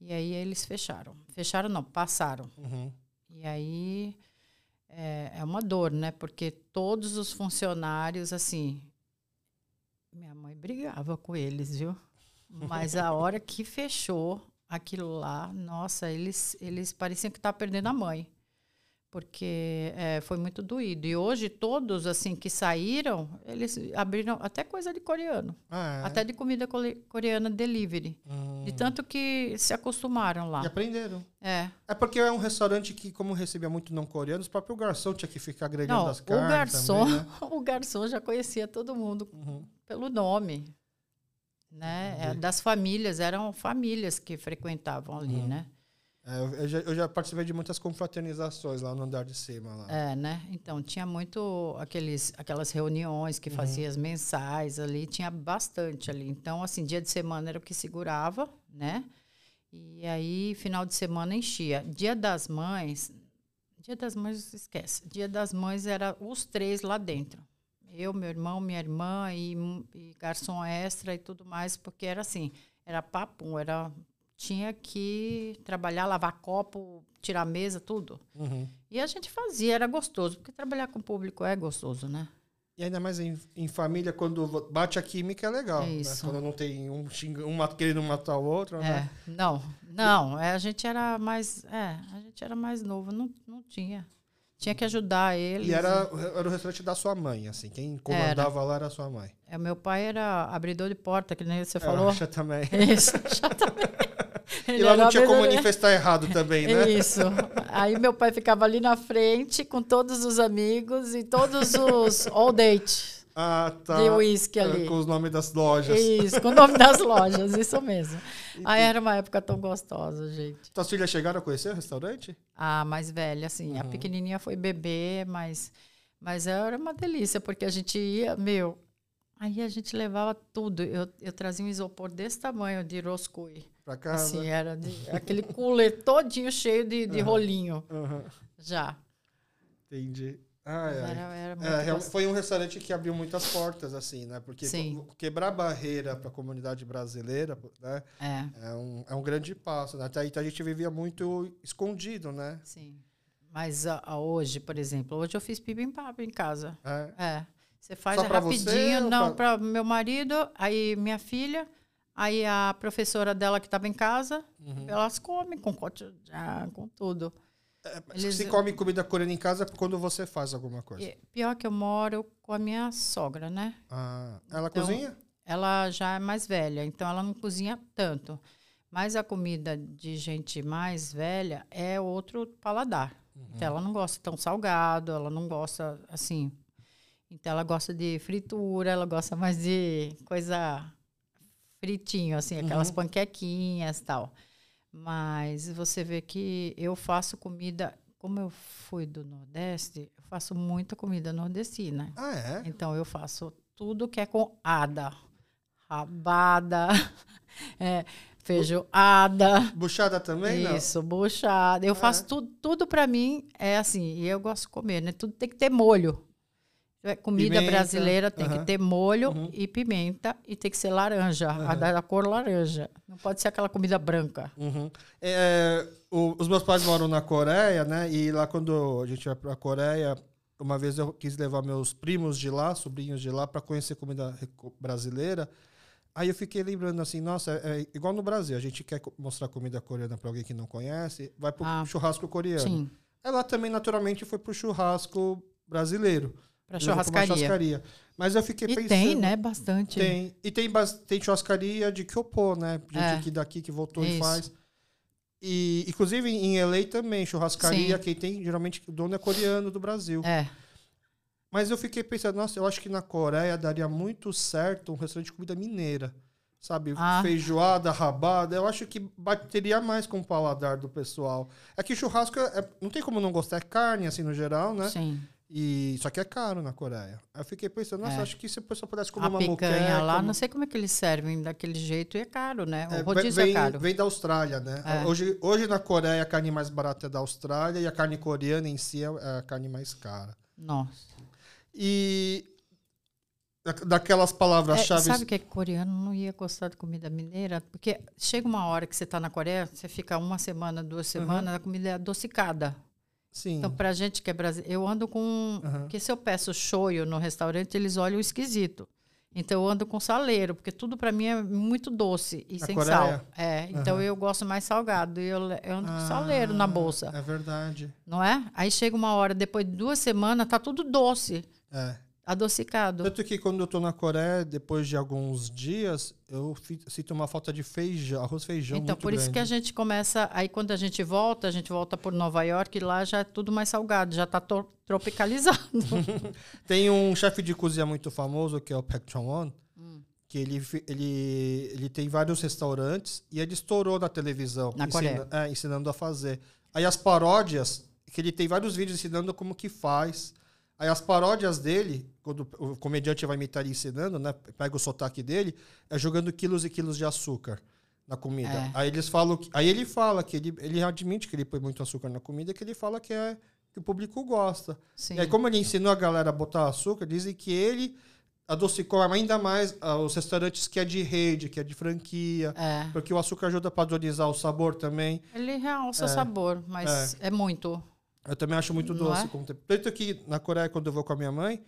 e aí eles fecharam. Fecharam não, passaram. Uhum. E aí é, é uma dor, né? Porque todos os funcionários, assim, minha mãe brigava com eles, viu? Mas a hora que fechou aquilo lá, nossa, eles, eles pareciam que estavam perdendo a mãe. Porque é, foi muito doído. E hoje, todos, assim, que saíram, eles abriram até coisa de coreano. Ah, é? Até de comida coreana delivery. Hum. De tanto que se acostumaram lá. E aprenderam. É. É porque é um restaurante que, como recebia muito não coreanos, o próprio garçom tinha que ficar agregando as o carnes. garçom, também, né? o garçom já conhecia todo mundo Uhum. pelo nome, né? É, das famílias, eram famílias que frequentavam ali, Uhum. né? É, eu, já, eu já participei de muitas confraternizações lá no andar de cima. Lá. É, né? Então tinha muito aqueles, aquelas reuniões Uhum. que fazia as mensais ali, tinha bastante ali. Então assim, dia de semana era o que segurava, né? E aí final de semana enchia. Dia das Mães, Dia das Mães esquece. Dia das Mães era os três lá dentro. Eu, meu irmão, minha irmã e, e garçom extra e tudo mais, porque era assim, era papo, era tinha que trabalhar, lavar copo, tirar mesa, tudo. Uhum. E a gente fazia, era gostoso, porque trabalhar com o público é gostoso, né? E ainda mais em, em família, quando bate a química é legal. É né? isso. Quando não tem um, xinga, um querendo matar o outro, né? É, não, não, é, a gente era mais, é, a gente era mais novo, não, não tinha. Tinha que ajudar eles. E era, era o restaurante da sua mãe, assim. Quem comandava lá era a sua mãe. É, meu pai era abridor de porta, que nem você Eu falou. acho também. Isso, já também. E Ele lá não era tinha como manifestar errado também, né? Isso. Aí meu pai ficava ali na frente com todos os amigos e todos os all date Ah, tá. de uísque ali. Com os nomes das lojas. Isso, com o nome das lojas, isso mesmo. Aí era uma época tão gostosa, gente. Tuas filhas chegaram a conhecer o restaurante? A mais velha, assim, Uhum. a pequenininha foi bebê, mas, mas era uma delícia, porque a gente ia, meu, aí a gente levava tudo. Eu, eu trazia um isopor desse tamanho de roscui. Pra casa? Assim, era de- aquele cooler todinho cheio de, de rolinho, Aham, já. entendi. Ai. Era, era É, foi um restaurante que abriu muitas portas, assim, né? Porque Sim. quebrar barreira para a comunidade brasileira, né? É, É um, é um grande passo, né? Até aí a gente vivia muito escondido, né? sim. Mas a, a hoje, por exemplo, hoje eu fiz bibimbap em casa. É. É. Você faz você rapidinho, ou não, para meu marido, aí minha filha, aí a professora dela que estava em casa, Uhum. elas comem com com tudo. Eles- Se come comida coreana em casa quando você faz alguma coisa. Pior que eu moro com a minha sogra, né? Ah, ela Então, cozinha? Ela já é mais velha, então ela não cozinha tanto. Mas a comida de gente mais velha é outro paladar. Uhum. Então ela não gosta tão salgado, ela não gosta assim. Então ela gosta de fritura, ela gosta mais de coisa fritinho, assim, aquelas Uhum. panquequinhas e tal. Mas você vê que eu faço comida, como eu fui do Nordeste, eu faço muita comida nordestina. Ah, é? Então eu faço tudo que é com ada, rabada, é, feijoada. Buchada também, não? Isso, buchada. Eu Ah, faço tudo, tudo para mim é assim, e eu gosto de comer, né? Tudo tem que ter molho. É, Comida Pimenta, brasileira tem aham. que ter molho Uhum. e pimenta e tem que ser laranja, a Aham. da, da cor laranja. Não pode ser aquela comida branca. Uhum. É, o- os meus pais moram na Coreia, né? E lá quando a gente vai pra Coreia, uma vez eu quis levar meus primos de lá, sobrinhos de lá, para conhecer comida brasileira. Aí eu fiquei lembrando assim, nossa, é, é igual no Brasil, a gente quer mostrar comida coreana para alguém que não conhece, vai pro Ah. churrasco coreano. Sim, Ela também naturalmente foi pro churrasco brasileiro. Pra churrascaria. churrascaria. Mas eu fiquei E pensando, tem, né? Bastante. Tem. E tem, tem churrascaria de Kyopo, né? Gente É. aqui daqui que voltou e Isso. faz. E, inclusive, em LA também, churrascaria, Sim. quem tem, geralmente, o dono é coreano do Brasil. É, Mas eu fiquei pensando, nossa, eu acho que na Coreia daria muito certo um restaurante de comida mineira. Sabe? Ah. Feijoada, rabada. Eu acho que bateria mais com o paladar do pessoal. É que churrasco, é- não tem como não gostar, é carne, assim, no geral, né? sim. E, só que é caro na Coreia. Aí eu fiquei pensando, nossa, É. acho que se o pessoal pudesse comer A uma picanha moqueca, lá, uma- não sei como é que eles servem daquele jeito e é caro, né? O É, rodízio vem, é caro. vem da Austrália, né? É. Hoje, hoje na Coreia a carne mais barata é da Austrália e a carne coreana em si é é a carne mais cara. Nossa. E da- daquelas É, palavras-chave. sabe que coreano não ia gostar de comida mineira? Porque chega uma hora que você está na Coreia, você fica uma semana, duas semanas, a comida é adocicada. Sim. Então, pra gente que é brasileiro, eu ando com. Aham. Porque se eu peço shoyu no restaurante, eles olham esquisito. Então, eu ando com saleiro, porque tudo para mim é muito doce e Na sem Coreia? sal. É, então Aham. eu gosto mais salgado. E eu, eu ando com Ah, saleiro na bolsa, É verdade. não é? Aí chega uma hora, depois de duas semanas, tá tudo doce, É. adocicado. Tanto que quando eu tô na Coreia, depois de alguns dias, eu sinto uma falta de feijão, arroz feijão. Então, por isso que a grande. gente começa. Aí, quando a gente volta, a gente volta por Nova York, e lá já é tudo mais salgado, já está tropicalizado. Tem um chefe de cozinha muito famoso, que é o Park Chung-won, Hum. que ele, ele, ele tem vários restaurantes e ele estourou na televisão. Na ensina- é, ensinando a fazer. Aí as paródias, que ele tem vários vídeos ensinando como que faz. Aí as paródias dele, quando o comediante vai imitar ele ensinando, né? Pega o sotaque dele, é jogando quilos e quilos de açúcar na comida. É. Aí eles falam que, aí ele fala que ele, ele admite que ele põe muito açúcar na comida, que ele fala que é que o público gosta. Sim. E aí, como ele ensinou a galera a botar açúcar, dizem que ele adocicou ainda mais ah, os restaurantes que é de rede, que é de franquia, É. porque o açúcar ajuda a padronizar o sabor também. Ele realça É. o sabor, mas é, muito. Eu também acho muito Não doce. é? Tanto que na Coreia, quando eu vou com a minha mãe,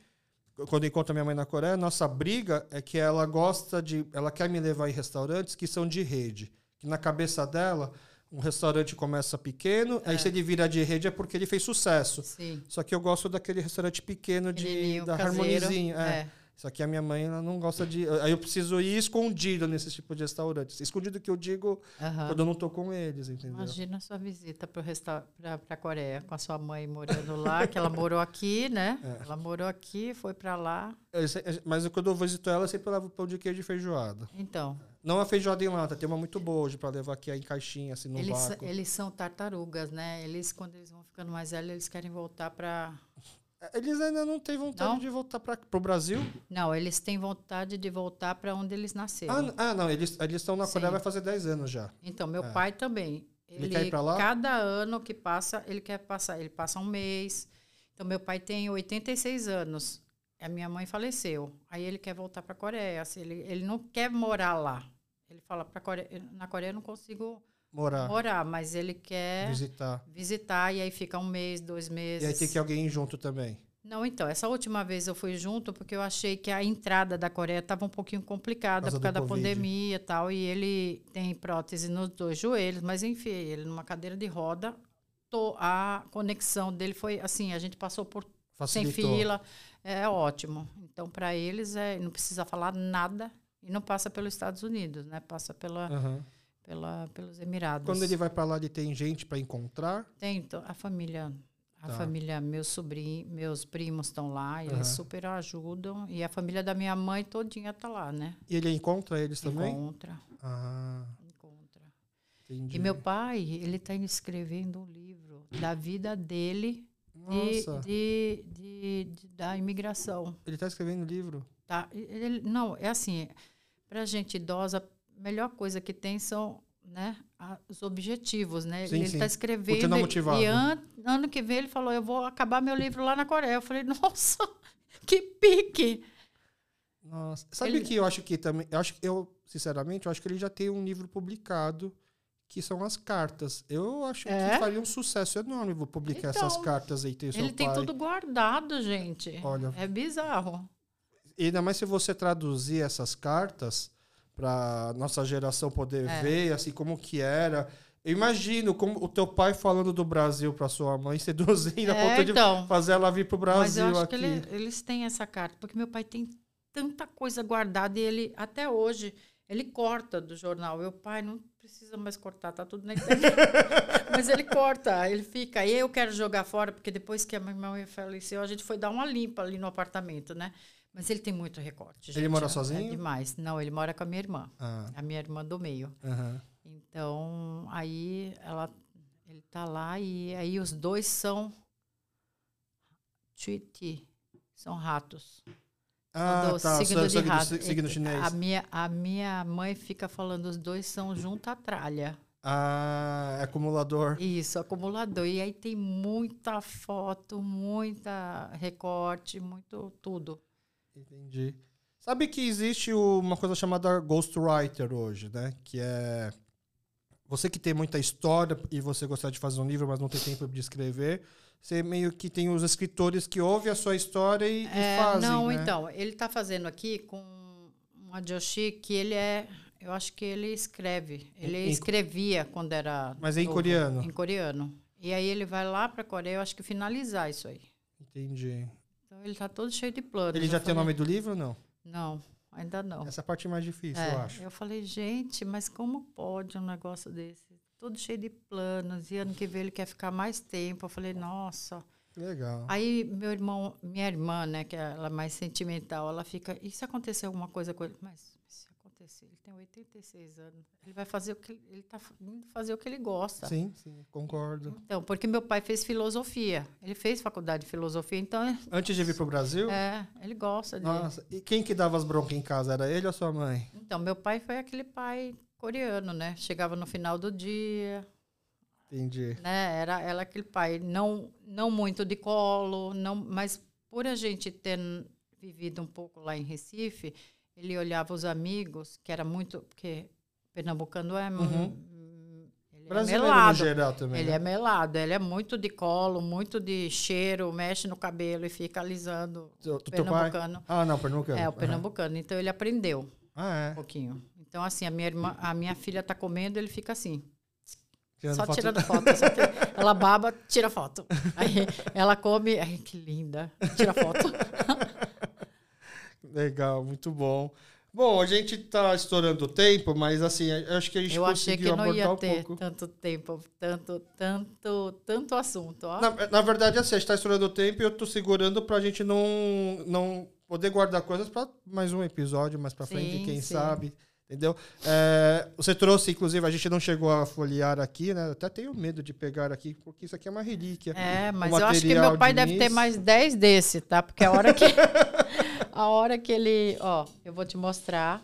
quando eu encontro a minha mãe na Coreia, nossa briga é que ela gosta de. Ela quer me levar em restaurantes que são de rede. Que na cabeça dela, um restaurante começa pequeno, aí se ele vira de rede é porque ele fez sucesso. Sim. Só que eu gosto daquele restaurante pequeno de, da caseiro, Harmonizinho. É. Só que a minha mãe ela não gosta de. Aí eu preciso ir escondido nesse tipo de restaurantes. Escondido que eu digo Aham. quando eu não tô com eles, entendeu? Imagina a sua visita para a Coreia com a sua mãe morando lá, que ela morou aqui, né? É. Ela morou aqui, foi para lá. Eu Mas quando eu visito ela, eu sempre levo pão de queijo e feijoada. Então, Não a feijoada em lata, tem uma muito boa hoje pra levar aqui em caixinha, assim, no eles, vácuo. eles são tartarugas, né? Eles, quando eles vão ficando mais velhos, eles querem voltar para. Eles ainda não têm vontade Não? de voltar para o Brasil. Não, eles têm vontade de voltar para onde eles nasceram. Ah, ah, não, eles estão na Coreia Sim. vai fazer 10 anos já. Então, meu É. pai também. Ele quer ir pra lá? Cada ano que passa, ele quer passar. Ele passa um mês. Então, meu pai tem 86 anos. A minha mãe faleceu. Aí ele quer voltar para a Coreia. Assim, ele, ele não quer morar lá. Ele fala para Coreia, na Coreia eu não consigo Morar, morar, mas ele quer visitar. visitar e aí fica um mês, dois meses. E aí tem que alguém ir junto também. Não, então, essa última vez eu fui junto porque eu achei que a entrada da Coreia estava um pouquinho complicada Por causa por causa do da Covid. pandemia e tal. E ele tem prótese nos dois joelhos, mas enfim, ele numa cadeira de roda, to- a conexão dele foi assim: a gente passou por sem Facilitou. fila, é ótimo. Então, para eles, é, não precisa falar nada e não passa pelos Estados Unidos, né? Passa pela, Aham. Pela, pelos Emirados. Quando ele vai para lá, ele tem gente para encontrar. Tem to- a família, A Tá. família, meus sobrinhos, meus primos estão lá, eles Aham. super ajudam. E a família da minha mãe todinha tá lá, né? E ele encontra eles também? Encontra, Ah, encontra. entendi. E meu pai, ele está escrevendo um livro da vida dele de, de, de- de- da imigração. ele tá escrevendo livro. Tá? Ele, não, é assim, para gente idosa, melhor coisa que tem são né, os objetivos, né? Sim, ele está escrevendo e- an, ano que vem ele falou, eu vou acabar meu livro lá na Coreia. Eu falei, nossa, que pique! Nossa. Sabe Ele- que eu acho que também. Eu acho eu, sinceramente, eu acho que ele já tem um livro publicado que são as cartas. Eu acho É? que faria um sucesso enorme vou publicar essas Então, cartas aí. Tem Ele tem pai. tudo guardado, gente. Olha. É bizarro. Ainda mais se você traduzir essas cartas para nossa geração poder É. ver assim como que era. Eu imagino como o teu pai falando do Brasil para sua mãe, seduzindo a É, ponto de então. fazer ela vir pro Mas eu Brasil acho aqui. que ele- eles têm essa carta, porque meu pai tem tanta coisa guardada e ele, até hoje, ele corta do jornal. Meu pai não precisa mais cortar, tá tudo na internet. Mas ele corta, ele fica. Aí eu quero jogar fora, porque depois que a minha mãe faleceu, a gente foi dar uma limpa ali no apartamento, né? Mas ele tem muito recorte. Ele gente, mora é- sozinho? É demais. Não, ele mora com a minha irmã, Ah, a minha irmã do meio. aham. Então, aí ela, ele tá lá e aí os dois são Chuiti, são ratos. Ah, tá. signo de signo, rato. signo chinês. A minha, a minha mãe fica falando, os dois são junto à tralha. Ah, é acumulador. Isso, acumulador. E aí tem muita foto, muita recorte, muito tudo. Entendi. Sabe que existe uma coisa chamada ghostwriter hoje, né? Que é você que tem muita história e você gostaria de fazer um livro, mas não tem tempo de escrever. Você meio que tem os escritores que ouvem a sua história e, e É, fazem, não, né? então, ele está fazendo aqui com um Ajoshi que ele é, eu acho que ele escreve. Ele Em- em- escrevia quando era. Mas é em novo, coreano? Em coreano. E aí ele vai lá para a Coreia, eu acho que finalizar isso aí. Entendi. Ele está todo cheio de planos. Ele já tem o nome do livro ou não? Não, ainda não. Essa parte é mais difícil, É, eu acho. eu falei, gente, mas como pode um negócio desse? Todo cheio de planos, e ano que vem ele quer ficar mais tempo. Eu falei, nossa. Legal. Aí meu irmão, minha irmã, né, que ela é mais sentimental, ela fica, e se acontecer alguma coisa com ele? Mas tem 86 anos, ele vai fazer o que ele tá fazer o que ele gosta. Sim, sim, concordo. Então, porque meu pai fez filosofia. Ele fez faculdade de filosofia, então Antes de vir pro Brasil? é, ele gosta de Nossa, e quem que dava as broncas em casa? Era ele ou sua mãe? Então, meu pai foi aquele pai coreano, né? Chegava no final do dia, Entendi. né? Era ela aquele pai não não muito de colo, não, mas por a gente ter vivido um pouco lá em Recife, ele olhava os amigos, que era muito porque pernambucano é, hum, ele é Brasileiro no melado. geral também. Ele né? é melado, ele é muito de colo, muito de cheiro, mexe no cabelo e fica alisando. Pai? Pernambucano. Ah, não, pernambucano. É, o pernambucano. Então ele aprendeu Ah, um é. pouquinho. Então, assim, a minha irmã, a minha filha tá comendo, ele fica assim, Tirando só foto- tirando foto. Que ela baba, tira foto. Aí ela come, ai, que linda, tira foto. Legal, muito bom. Bom, a gente tá estourando o tempo, mas assim, eu acho que a gente Eu achei que conseguiu não ia um ter pouco. tanto tempo, tanto, tanto, tanto assunto, ó. Na, na verdade, assim, a gente tá estourando o tempo e eu tô segurando pra gente não, não poder guardar coisas pra mais um episódio mais pra frente, quem sim. sabe. Entendeu? É, você trouxe, inclusive, a gente não chegou a folhear aqui, né? Eu até tenho medo de pegar aqui, porque isso aqui é uma relíquia. É, mas eu acho que meu pai de deve ter mais 10 desse, tá? Porque a hora que a hora que ele, ó, eu vou te mostrar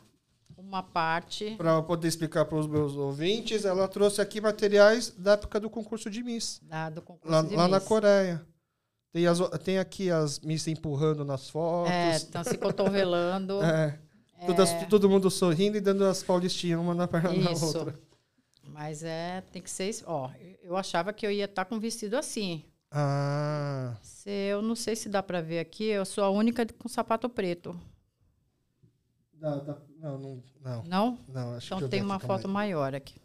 uma parte. Para poder explicar para os meus ouvintes, ela trouxe aqui materiais da época do concurso de Miss, da- do concurso lá, de lá na. Coreia. Tem, as, tem aqui as Miss empurrando nas fotos. É, estão se cotovelando. É. Todas- todo mundo sorrindo e dando as paulistinhas uma na perna da outra. Mas é, tem que ser. isso. Ó, eu achava que eu ia estar com vestido assim. Ah, Se, eu não sei se dá pra ver aqui, eu sou a única com sapato preto. dá- dá- não, não, não, Não? não, acho Então que tem uma foto aí. maior aqui.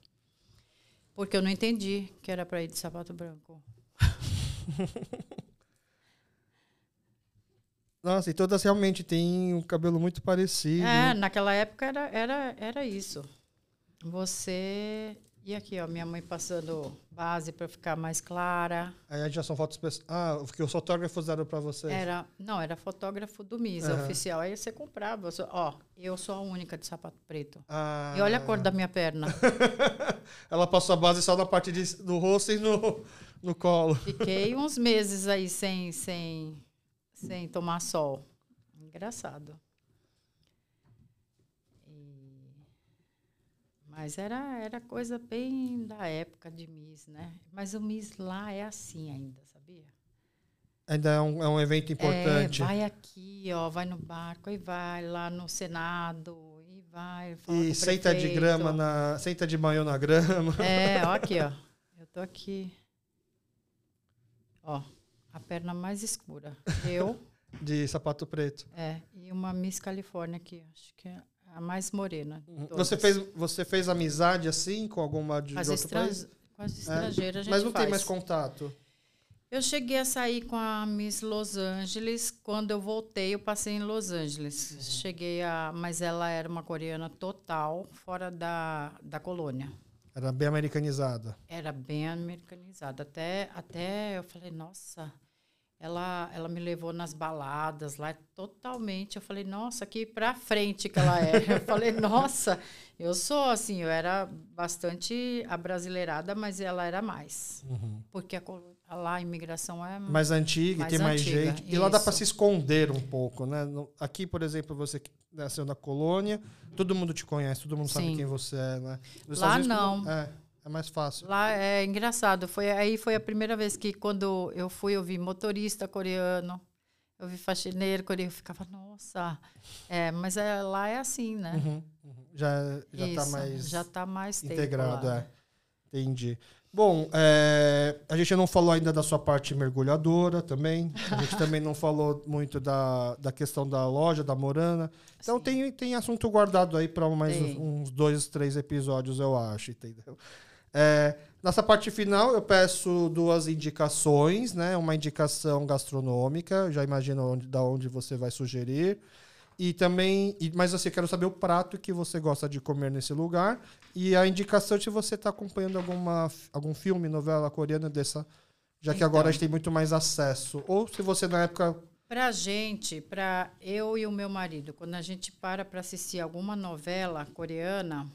Porque eu não entendi que era pra ir de sapato branco. Nossa, e todas realmente têm um cabelo muito parecido. É, naquela época era, era, era isso. Você E aqui, ó, minha mãe passando base para ficar mais clara. Aí já são fotos pessoais. Ah, o que os fotógrafos deram para vocês. Era, não, era fotógrafo do Misa, Aham. oficial. Aí você comprava. você- ó, eu sou a única de sapato preto. Ah. E olha a cor da minha perna. Ela passou a base só na parte de- do rosto e no, no colo. Fiquei uns meses aí sem, sem, sem tomar sol. Engraçado. Mas era, era coisa bem da época de Miss, né? Mas o Miss lá é assim ainda, sabia? Ainda é um, é um evento importante. É, vai aqui, ó, vai no barco, e vai lá no Senado, e vai. e senta de grama na. Senta de manhã na grama. É, ó aqui, ó. Eu tô aqui. Ó, a perna mais escura. Eu, De sapato preto. é, e uma Miss Califórnia aqui, acho que é a mais morena. todas. Você fez, você fez amizade assim com alguma de, as, de outro estran... país? com as estrangeiras, a gente Mas não faz. tem mais contato. Eu cheguei a sair com a Miss Los Angeles. Quando eu voltei, eu passei em Los Angeles. Uhum. Cheguei a. Mas ela era uma coreana total, fora da, da colônia. Era bem americanizada. Era bem americanizada. Até, até eu falei, nossa, ela, ela me levou nas baladas lá, totalmente. Eu falei, nossa, que pra frente que ela é. Eu falei, nossa, eu sou assim, eu era bastante abrasileirada, mas ela era mais. Porque a, lá a imigração é Mais antiga, e Mais tem mais antiga, gente. E lá dá isso. para se esconder um pouco, né? Aqui, por exemplo, você nasceu na colônia, todo mundo te conhece, todo mundo sabe Sim. quem você é, né? Nos Lá Unidos, não. como- É, é mais fácil. Lá é engraçado. Foi aí foi a primeira vez que quando eu fui eu vi motorista coreano, eu vi faxineiro coreano, eu ficava nossa. É, mas é, lá é assim, né? Uhum, uhum. Já, já tá mais já tá mais integrado, é. Entendi. Bom, é, a gente não falou ainda da sua parte mergulhadora também. A gente também não falou muito da, da questão da loja, da Morana. Então Sim. tem, tem assunto guardado aí para mais Tem. uns dois, três episódios, eu acho, entendeu? É, nessa parte final, eu peço duas indicações, né? Uma indicação gastronômica, já imagino onde, da onde você vai sugerir. E também, mas assim, quero saber o prato que você gosta de comer nesse lugar. E a indicação se você está acompanhando alguma, algum filme, novela coreana dessa. Já que Então. agora a gente tem muito mais acesso. Ou se você na época. Pra gente, pra eu e o meu marido, quando a gente para para assistir alguma novela coreana,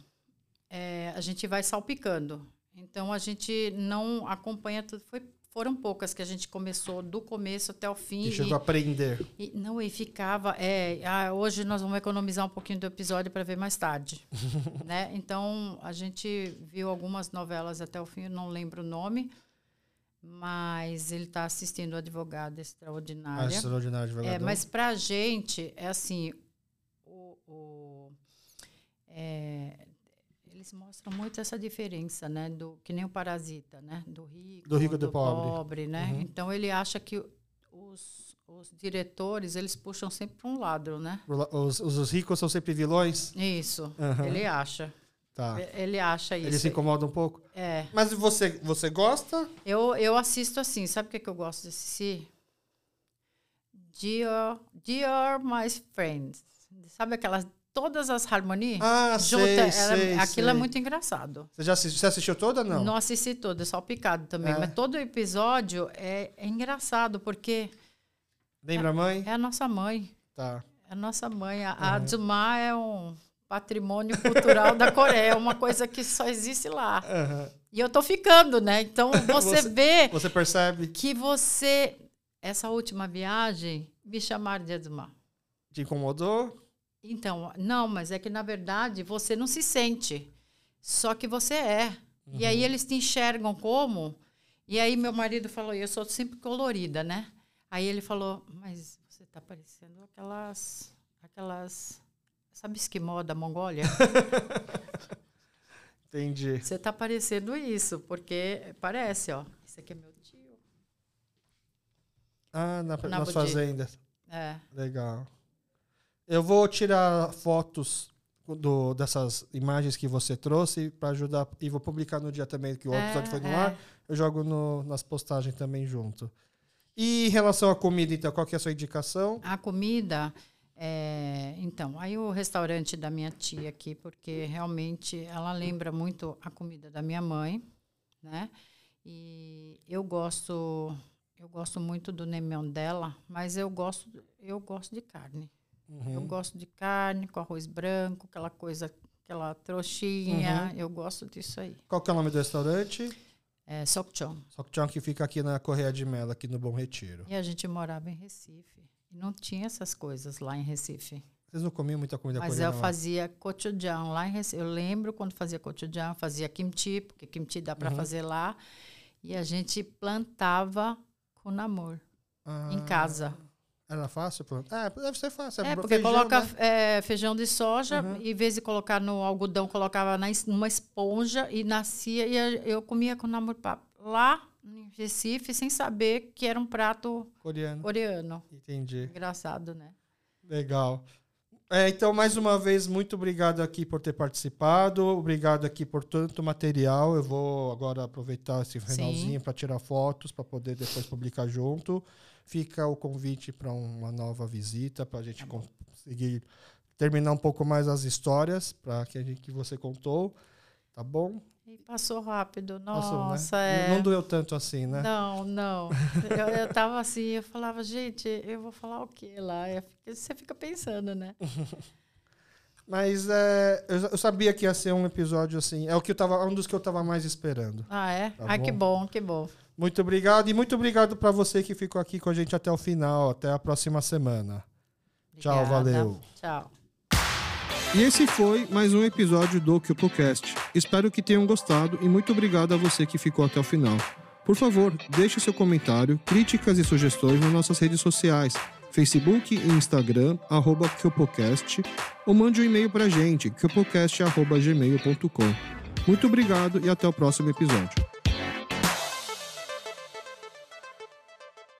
é, a gente vai salpicando. Então a gente não acompanha tudo. Foi, foram poucas que a gente começou do começo até o fim. E- chegou a aprender. E, não, e ficava. É, ah, hoje nós vamos economizar um pouquinho do episódio para ver mais tarde. né? Então, a gente viu algumas novelas até o fim, eu não lembro o nome, mas ele está assistindo Advogada Ah, Extraordinária. extraordinário de É, mas para a gente, é assim, o, o- é, eles mostram muito essa diferença, né? Do, que nem o parasita, né? Do rico, Do rico e do pobre. né? Uhum. Então ele acha que os, os diretores, eles puxam sempre para um lado, né? Os, os- os ricos são sempre vilões? Isso, Aham. ele acha. Tá. Ele acha isso. Ele se incomoda um pouco? É. Mas você, você gosta? Eu, eu assisto assim, sabe o que, que eu gosto de assistir? Dear, Dear My Friends. Sabe aquelas, todas as harmonias? Ah, Junta, sei, sei, aquilo é sei. muito engraçado. Você já assistiu, você assistiu toda ou não? Não, assisti todo, só picado também. É. Mas todo episódio é, é engraçado, porque Lembra a mãe? é a nossa mãe. Tá. É a nossa mãe. A, a Dzuma é um patrimônio cultural da Coreia, é uma coisa que só existe lá. Aham. E eu tô ficando, né? Então você Você- vê Você percebe? que você, essa última viagem, me chamaram de Edmar. Te incomodou? Então, não, mas é que na verdade você não se sente, só que você é. E aí eles te enxergam como. E aí meu marido falou, eu sou sempre colorida, né? Aí ele falou, mas você tá parecendo aquelas, aquelas, sabe esquimó da Mongólia? Entendi. Você tá parecendo isso, porque parece, ó. Esse aqui é meu tio. Ah, na, Na nas fazendas. É. Legal. Eu vou tirar fotos do, dessas imagens que você trouxe para ajudar e vou publicar no dia também que o É, episódio foi no é. ar. Eu jogo no- nas postagens também junto. E em relação à comida, então, qual que é a sua indicação? A comida, É, então, aí o restaurante da minha tia aqui, porque realmente ela lembra muito a comida da minha mãe, né? E eu gosto, eu gosto muito do nemão dela, mas eu gosto, eu gosto de carne. Uhum. Eu gosto de carne com arroz branco, aquela coisa, aquela trouxinha. Eu gosto disso aí. Qual que é o nome do restaurante? É Sokchon. Sokchon, que fica aqui na Correia de Melo, aqui no Bom Retiro. E a gente morava em Recife. E não tinha essas coisas lá em Recife. Vocês não comiam muita comida Mas coreana eu lá? fazia cotidiano lá em Recife. Eu lembro quando fazia cotidiano, fazia kimchi, porque kimchi dá Uhum. para fazer lá. E a gente plantava com namor Ah, em casa. Era fácil? É, deve ser fácil. É, bro- porque feijão, coloca né? é, feijão de soja, Uhum. e em vez de colocar no algodão, colocava na, numa esponja e nascia. E eu comia com namor pa- lá em Recife, sem saber que era um prato Coreano. coreano. Entendi. Engraçado, né? Legal. É, então, mais uma vez, muito obrigado aqui por ter participado. Obrigado aqui por tanto material. Eu vou agora aproveitar esse finalzinho para tirar fotos, para poder depois publicar junto. Fica o convite para uma nova visita, para a gente conseguir terminar um pouco mais as histórias para que, a gente- que você contou. Tá bom? E passou rápido. Passou, né? Nossa, é. Não doeu tanto assim, né? Não, não. Eu, eu tava assim, eu falava, gente, eu vou falar o quê lá? Você fica pensando, né? Mas é, eu, eu sabia que ia ser um episódio assim. É o que eu tava, um dos que eu tava mais esperando. Ah, é? Tá Ai, bom. que bom, que bom. Muito obrigado e muito obrigado para você que ficou aqui com a gente até o final. Até a próxima semana. Tchau, Obrigada. valeu. Tchau. E esse foi mais um episódio do CupoCast. Espero que tenham gostado e muito obrigado a você que ficou até o final. Por favor, deixe seu comentário, críticas e sugestões nas nossas redes sociais, Facebook e Instagram, arroba CupoCast, ou mande um e-mail para a gente, cupocast.gmail.com. Muito obrigado e até o próximo episódio.